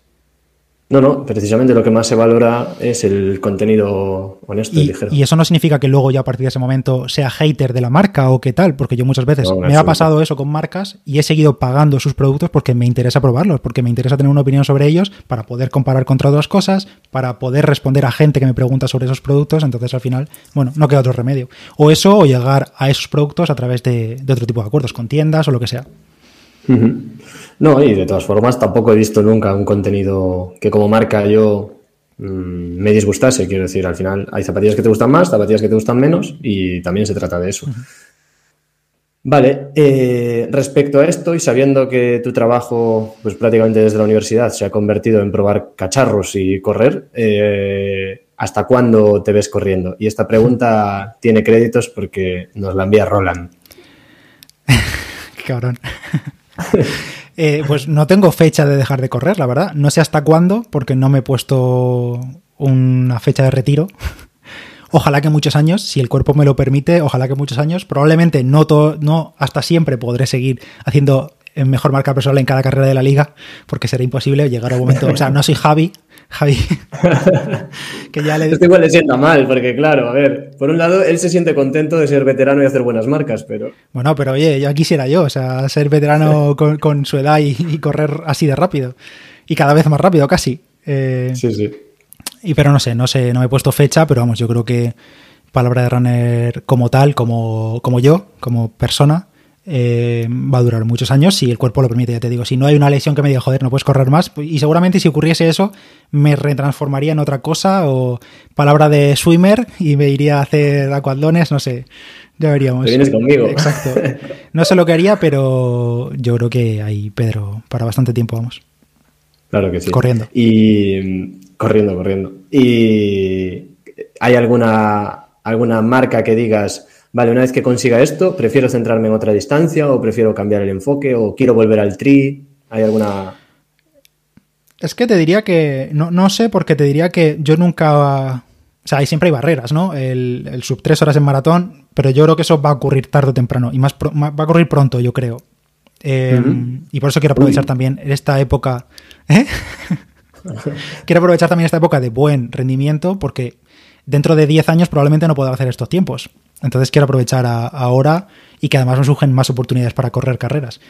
Speaker 1: No, no, precisamente lo que más se valora es el contenido honesto y, ligero.
Speaker 2: Y eso no significa que luego ya a partir de ese momento sea hater de la marca o qué tal, porque yo muchas veces me ha pasado eso con marcas y he seguido pagando sus productos porque me interesa probarlos, porque me interesa tener una opinión sobre ellos para poder comparar contra otras cosas, para poder responder a gente que me pregunta sobre esos productos, entonces al final, bueno, no queda otro remedio. O eso o llegar a esos productos a través de, de otro tipo de acuerdos, con tiendas o lo que sea.
Speaker 1: No, y de todas formas tampoco he visto nunca un contenido que como marca yo mm, me disgustase. Quiero decir, al final hay zapatillas que te gustan más, zapatillas que te gustan menos y también se trata de eso. Vale, eh, respecto a esto y sabiendo que tu trabajo, pues prácticamente desde la universidad, se ha convertido en probar cacharros y correr, eh, ¿hasta cuándo te ves corriendo? Y esta pregunta tiene créditos porque nos la envía Roland. <laughs>
Speaker 2: Qué cabrón. <laughs> Eh, pues no tengo fecha de dejar de correr, la verdad. No sé hasta cuándo, porque no me he puesto una fecha de retiro. <laughs> Ojalá que muchos años, si el cuerpo me lo permite, ojalá que muchos años. Probablemente no, no hasta siempre podré seguir haciendo mejor marca personal en cada carrera de la liga, porque será imposible llegar a un momento. O sea, no soy Javi, Javi. <laughs>
Speaker 1: que ya le... Esto igual le sienta mal, porque claro, a ver, por un lado, él se siente contento de ser veterano y hacer buenas marcas, pero...
Speaker 2: Bueno, pero oye, ya quisiera yo, o sea, ser veterano con, su edad y, correr así de rápido. Y cada vez más rápido, casi.
Speaker 1: Eh, sí, sí.
Speaker 2: Y pero no sé, no sé, no me he puesto fecha, pero vamos, yo creo que palabra de runner como tal, como, como yo, como persona, eh, va a durar muchos años si el cuerpo lo permite, ya te digo. Si no hay una lesión que me diga, joder, no puedes correr más, pues, y seguramente si ocurriese eso, me retransformaría en otra cosa o palabra de swimmer y me iría a hacer aquadones, no sé. Ya veríamos.
Speaker 1: Te vienes conmigo.
Speaker 2: Exacto. No sé lo que haría, pero yo creo que hay Pedro para bastante tiempo, vamos.
Speaker 1: Claro que sí.
Speaker 2: Corriendo.
Speaker 1: Y corriendo, corriendo. ¿Y hay alguna, alguna marca que digas, vale, una vez que consiga esto, prefiero centrarme en otra distancia o prefiero cambiar el enfoque o quiero volver al tri. ¿Hay alguna...?
Speaker 2: Es que te diría que, no, no sé, porque te diría que yo nunca... O sea, ahí siempre hay barreras, ¿no? El, sub tres horas en maratón, pero yo creo que eso va a ocurrir tarde o temprano y más va a ocurrir pronto, yo creo. Em, y por eso quiero aprovechar también esta época. ¿eh? <laughs> quiero aprovechar también esta época de buen rendimiento porque dentro de 10 años probablemente no pueda hacer estos tiempos. Entonces quiero aprovechar ahora y que además me surgen más oportunidades para correr carreras.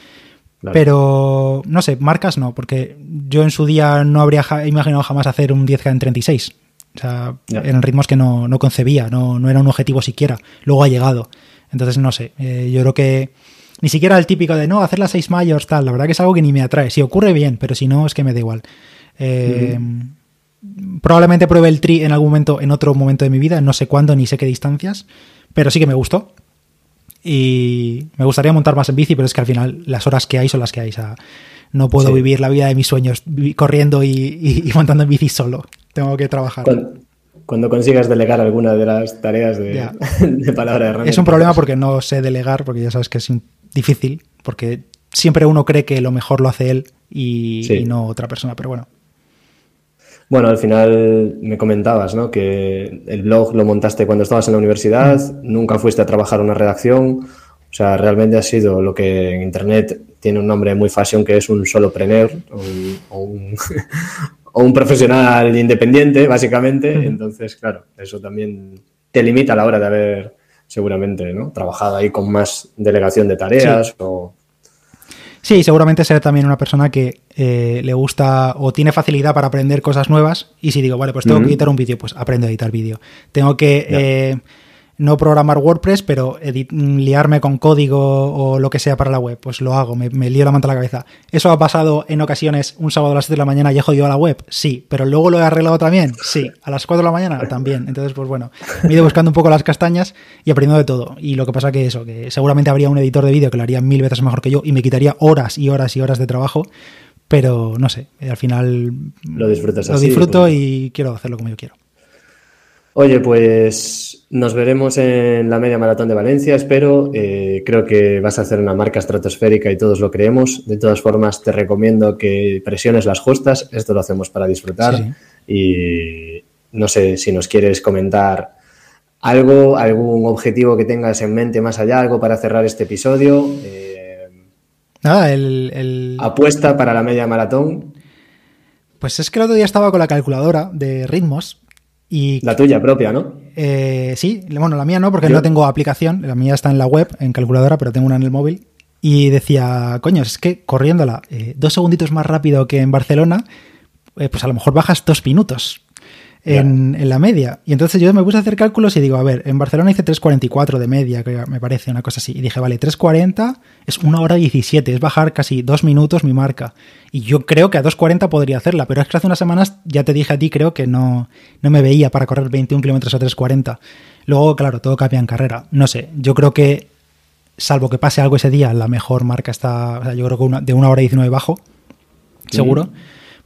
Speaker 2: Pero no sé, marcas no, porque yo en su día no habría imaginado jamás hacer un 10K en 36. O sea, eran ritmos que no, concebía, no, no, era un objetivo siquiera. Luego ha llegado. Entonces, no sé, eh, yo creo que ni siquiera el típico de no, hacer las 6 mayores, tal, la verdad que es algo que ni me atrae. Si ocurre bien, pero si no, es que me da igual. Eh, probablemente pruebe el tri en algún momento, en otro momento de mi vida, no sé cuándo ni sé qué distancias, pero sí que me gustó. Y me gustaría montar más en bici, pero es que al final las horas que hay son las que hay. O sea, no puedo vivir la vida de mis sueños corriendo y, montando en bici solo. Tengo que trabajar.
Speaker 1: Cuando, consigas delegar alguna de las tareas de, <laughs> palabra de herramienta.
Speaker 2: Es un problema porque no sé delegar, porque ya sabes que es difícil, porque siempre uno cree que lo mejor lo hace él y no otra persona, pero bueno.
Speaker 1: Bueno, al final me comentabas ¿no? que el blog lo montaste cuando estabas en la universidad, nunca fuiste a trabajar una redacción, o sea, realmente ha sido lo que en Internet tiene un nombre muy fashion que es un solopreneur o un, o un, <laughs> profesional independiente, básicamente. Entonces, claro, eso también te limita a la hora de haber seguramente, ¿no? Trabajado ahí con más delegación de tareas o...
Speaker 2: Sí, seguramente ser también una persona que eh, le gusta o tiene facilidad para aprender cosas nuevas y si digo, vale, pues tengo que editar un vídeo, pues aprendo a editar vídeo. Tengo que no programar WordPress, pero liarme con código o lo que sea para la web, pues lo hago, me, lío la manta a la cabeza. ¿Eso ha pasado en ocasiones un sábado a las 7 de la mañana y he jodido a la web? Sí, pero luego lo he arreglado también, sí, a las 4 de la mañana también. Entonces, pues bueno, me he ido buscando un poco las castañas y aprendiendo de todo. Y lo que pasa que eso, que seguramente habría un editor de vídeo que lo haría mil veces mejor que yo y me quitaría horas y horas y horas de trabajo, pero no sé, al final
Speaker 1: lo disfrutas
Speaker 2: Lo disfruto pues y quiero hacerlo como yo quiero.
Speaker 1: Oye, pues nos veremos en la media maratón de Valencia, espero. Eh, creo que vas a hacer una marca estratosférica y todos lo creemos. De todas formas, te recomiendo que presiones las justas. Esto lo hacemos para disfrutar. Y no sé si nos quieres comentar algo, algún objetivo que tengas en mente más allá, algo para cerrar este episodio.
Speaker 2: Eh, Nada, el,
Speaker 1: Apuesta para la media maratón.
Speaker 2: Pues es que el otro día estaba con la calculadora de ritmos
Speaker 1: la tuya propia, ¿no?
Speaker 2: Eh, sí, bueno, la mía no, porque no tengo aplicación. La mía está en la web, en calculadora, pero tengo una en el móvil. Y decía, coño, es que corriéndola eh, dos segunditos más rápido que en Barcelona, eh, pues a lo mejor bajas dos minutos en, la media. Y entonces yo me puse a hacer cálculos y digo, a ver, en Barcelona hice 3.44 de media, que me parece una cosa así. Y dije, vale, 3.40 es una hora 17, es bajar casi dos minutos mi marca. Y yo creo que a 2.40 podría hacerla, pero es que hace unas semanas ya te dije a ti, creo que no, no me veía para correr 21 kilómetros a 3.40. Luego, claro, todo cambia en carrera. No sé, yo creo que, salvo que pase algo ese día, la mejor marca está, o sea, yo creo que de una hora 19 bajo, seguro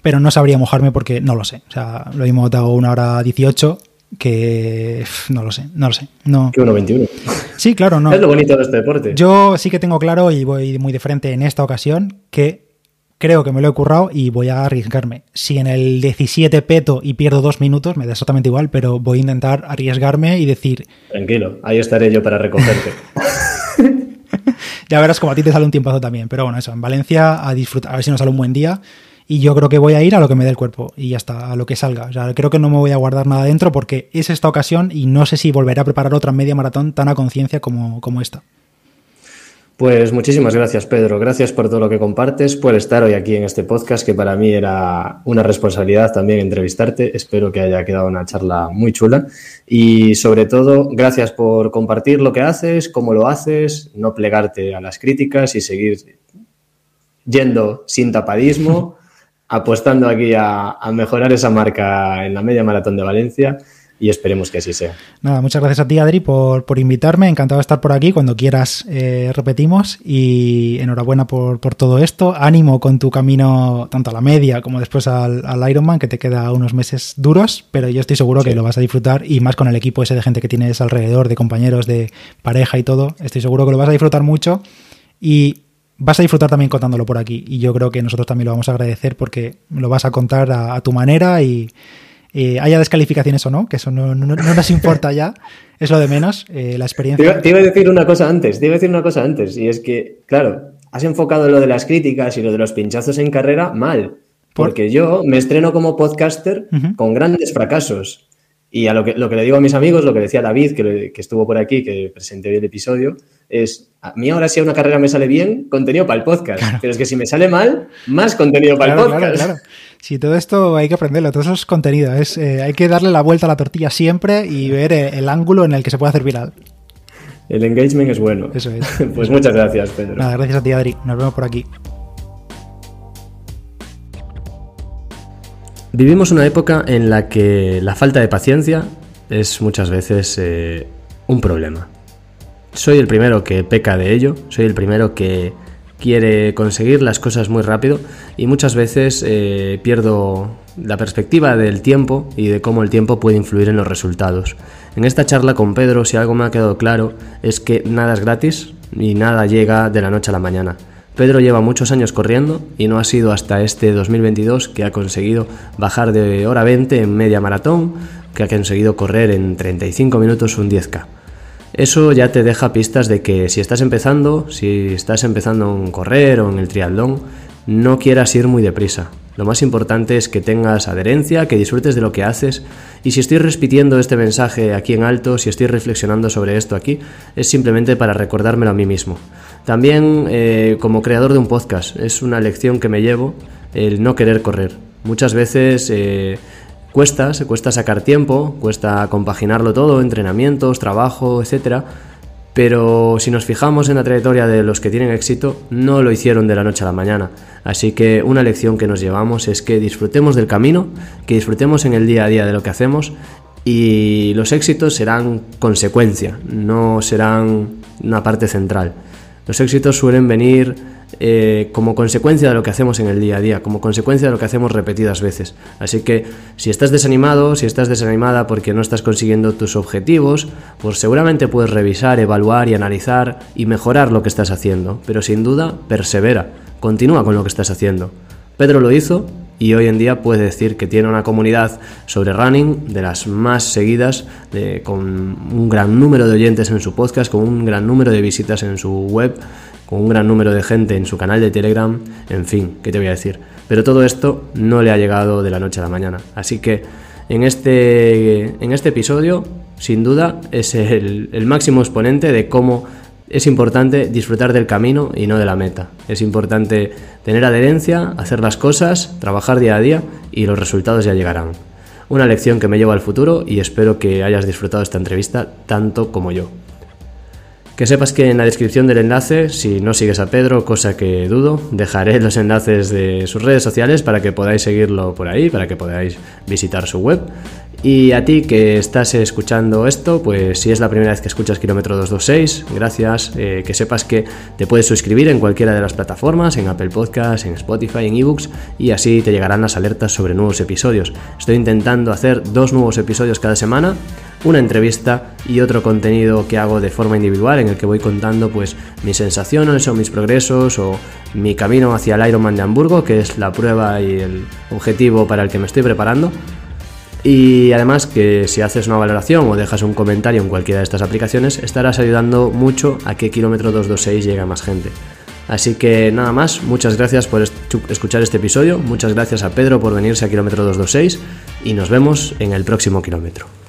Speaker 2: pero no sabría mojarme porque no lo sé. O sea, lo mismo dado una hora 18 que no lo sé, no lo sé. No.
Speaker 1: Que 1.21.
Speaker 2: Sí, claro, no. <laughs>
Speaker 1: Es lo bonito de este deporte.
Speaker 2: Yo sí que tengo claro y voy muy de frente en esta ocasión que creo que me lo he currado y voy a arriesgarme. Si en el 17 peto y pierdo dos minutos, me da exactamente igual, pero voy a intentar arriesgarme y decir...
Speaker 1: Tranquilo, ahí estaré yo para recogerte. <laughs>
Speaker 2: ya verás como a ti te sale un tiempazo también. Pero bueno, eso, en Valencia a disfrutar, a ver si nos sale un buen día y yo creo que voy a ir a lo que me dé el cuerpo y ya está, a lo que salga. O sea, creo que no me voy a guardar nada dentro porque es esta ocasión y no sé si volveré a preparar otra media maratón tan a conciencia como, como esta.
Speaker 1: Pues muchísimas gracias, Pedro. Gracias por todo lo que compartes, por estar hoy aquí en este podcast, que para mí era una responsabilidad también entrevistarte. Espero que haya quedado una charla muy chula. Y sobre todo, gracias por compartir lo que haces, cómo lo haces, no plegarte a las críticas y seguir yendo sin tapadismo. <laughs> apostando aquí a, mejorar esa marca en la media maratón de Valencia y esperemos que así sea.
Speaker 2: Nada, muchas gracias a ti, Adri, por, invitarme. Encantado de estar por aquí. Cuando quieras, eh, repetimos. Y enhorabuena por, todo esto. Ánimo con tu camino, tanto a la media como después al, Ironman, que te queda unos meses duros, pero yo estoy seguro que lo vas a disfrutar. Y más con el equipo ese de gente que tienes alrededor, de compañeros, de pareja y todo. Estoy seguro que lo vas a disfrutar mucho. Y vas a disfrutar también contándolo por aquí. Y yo creo que nosotros también lo vamos a agradecer porque lo vas a contar a, tu manera y haya descalificaciones o no, que eso no, nos importa ya, es lo de menos, eh, la experiencia.
Speaker 1: Te iba, a decir una cosa antes, te iba a decir una cosa antes, y es que, claro, has enfocado lo de las críticas y lo de los pinchazos en carrera mal, porque yo me estreno como podcaster con grandes fracasos. Y a lo que, lo que le digo a mis amigos, lo que decía David, que, que estuvo por aquí, que presenté el episodio, es, a mí ahora si a una carrera me sale bien, contenido para el podcast. Pero es que si me sale mal, más contenido para el podcast. Claro, claro.
Speaker 2: Si todo esto hay que aprenderlo, todo eso es contenido. Es, eh, hay que darle la vuelta a la tortilla siempre y ver eh, el ángulo en el que se puede hacer viral.
Speaker 1: El engagement es bueno.
Speaker 2: Eso es. <laughs>
Speaker 1: pues muchas gracias, Pedro.
Speaker 2: Nada, gracias a ti, Adri. Nos vemos por aquí.
Speaker 1: Vivimos una época en la que la falta de paciencia es muchas veces eh, un problema. Soy el primero que peca de ello, soy el primero que quiere conseguir las cosas muy rápido y muchas veces eh, pierdo la perspectiva del tiempo y de cómo el tiempo puede influir en los resultados. En esta charla con Pedro, si algo me ha quedado claro, es que nada es gratis y nada llega de la noche a la mañana. Pedro lleva muchos años corriendo y no ha sido hasta este 2022 que ha conseguido bajar de hora 20 en media maratón, que ha conseguido correr en 35 minutos un 10K. Eso ya te deja pistas de que si estás empezando, si estás empezando en correr o en el triatlón, no quieras ir muy deprisa. Lo más importante es que tengas adherencia, que disfrutes de lo que haces. Y si estoy repitiendo este mensaje aquí en alto, si estoy reflexionando sobre esto aquí, es simplemente para recordármelo a mí mismo. También eh, como creador de un podcast, es una lección que me llevo el no querer correr. Muchas veces eh, cuesta, se cuesta sacar tiempo, cuesta compaginarlo todo, entrenamientos, trabajo, etcétera pero si nos fijamos en la trayectoria de los que tienen éxito, no lo hicieron de la noche a la mañana. Así que una lección que nos llevamos es que disfrutemos del camino, que disfrutemos en el día a día de lo que hacemos y los éxitos serán consecuencia, no serán una parte central. Los éxitos suelen venir eh, como consecuencia de lo que hacemos en el día a día, como consecuencia de lo que hacemos repetidas veces. Así que si estás desanimado, si estás desanimada porque no estás consiguiendo tus objetivos, pues seguramente puedes revisar, evaluar y analizar y mejorar lo que estás haciendo. Pero sin duda, persevera, continúa con lo que estás haciendo. Pedro lo hizo y hoy en día puede decir que tiene una comunidad sobre running de las más seguidas, con un gran número de oyentes en su podcast, con un gran número de visitas en su web con un gran número de gente en su canal de Telegram, en fin, ¿qué te voy a decir? Pero todo esto no le ha llegado de la noche a la mañana. Así que en este, en este episodio, sin duda, es el, el máximo exponente de cómo es importante disfrutar del camino y no de la meta. Es importante tener adherencia, hacer las cosas, trabajar día a día y los resultados ya llegarán. Una lección que me lleva al futuro y espero que hayas disfrutado esta entrevista tanto como yo. Que sepas que en la descripción del enlace, si no sigues a Pedro, cosa que dudo, dejaré los enlaces de sus redes sociales para que podáis seguirlo por ahí, para que podáis visitar su web. Y a ti que estás escuchando esto, pues si es la primera vez que escuchas Kilómetro 226, gracias. Eh, que sepas que te puedes suscribir en cualquiera de las plataformas, en Apple Podcasts, en Spotify, en eBooks, y así te llegarán las alertas sobre nuevos episodios. Estoy intentando hacer dos nuevos episodios cada semana, una entrevista y otro contenido que hago de forma individual en el que voy contando pues mis sensaciones o mis progresos o mi camino hacia el Ironman de Hamburgo, que es la prueba y el objetivo para el que me estoy preparando. Y además que si haces una valoración o dejas un comentario en cualquiera de estas aplicaciones, estarás ayudando mucho a que Kilómetro 226 llegue a más gente. Así que nada más, muchas gracias por escuchar este episodio, muchas gracias a Pedro por venirse a Kilómetro 226 y nos vemos en el próximo kilómetro.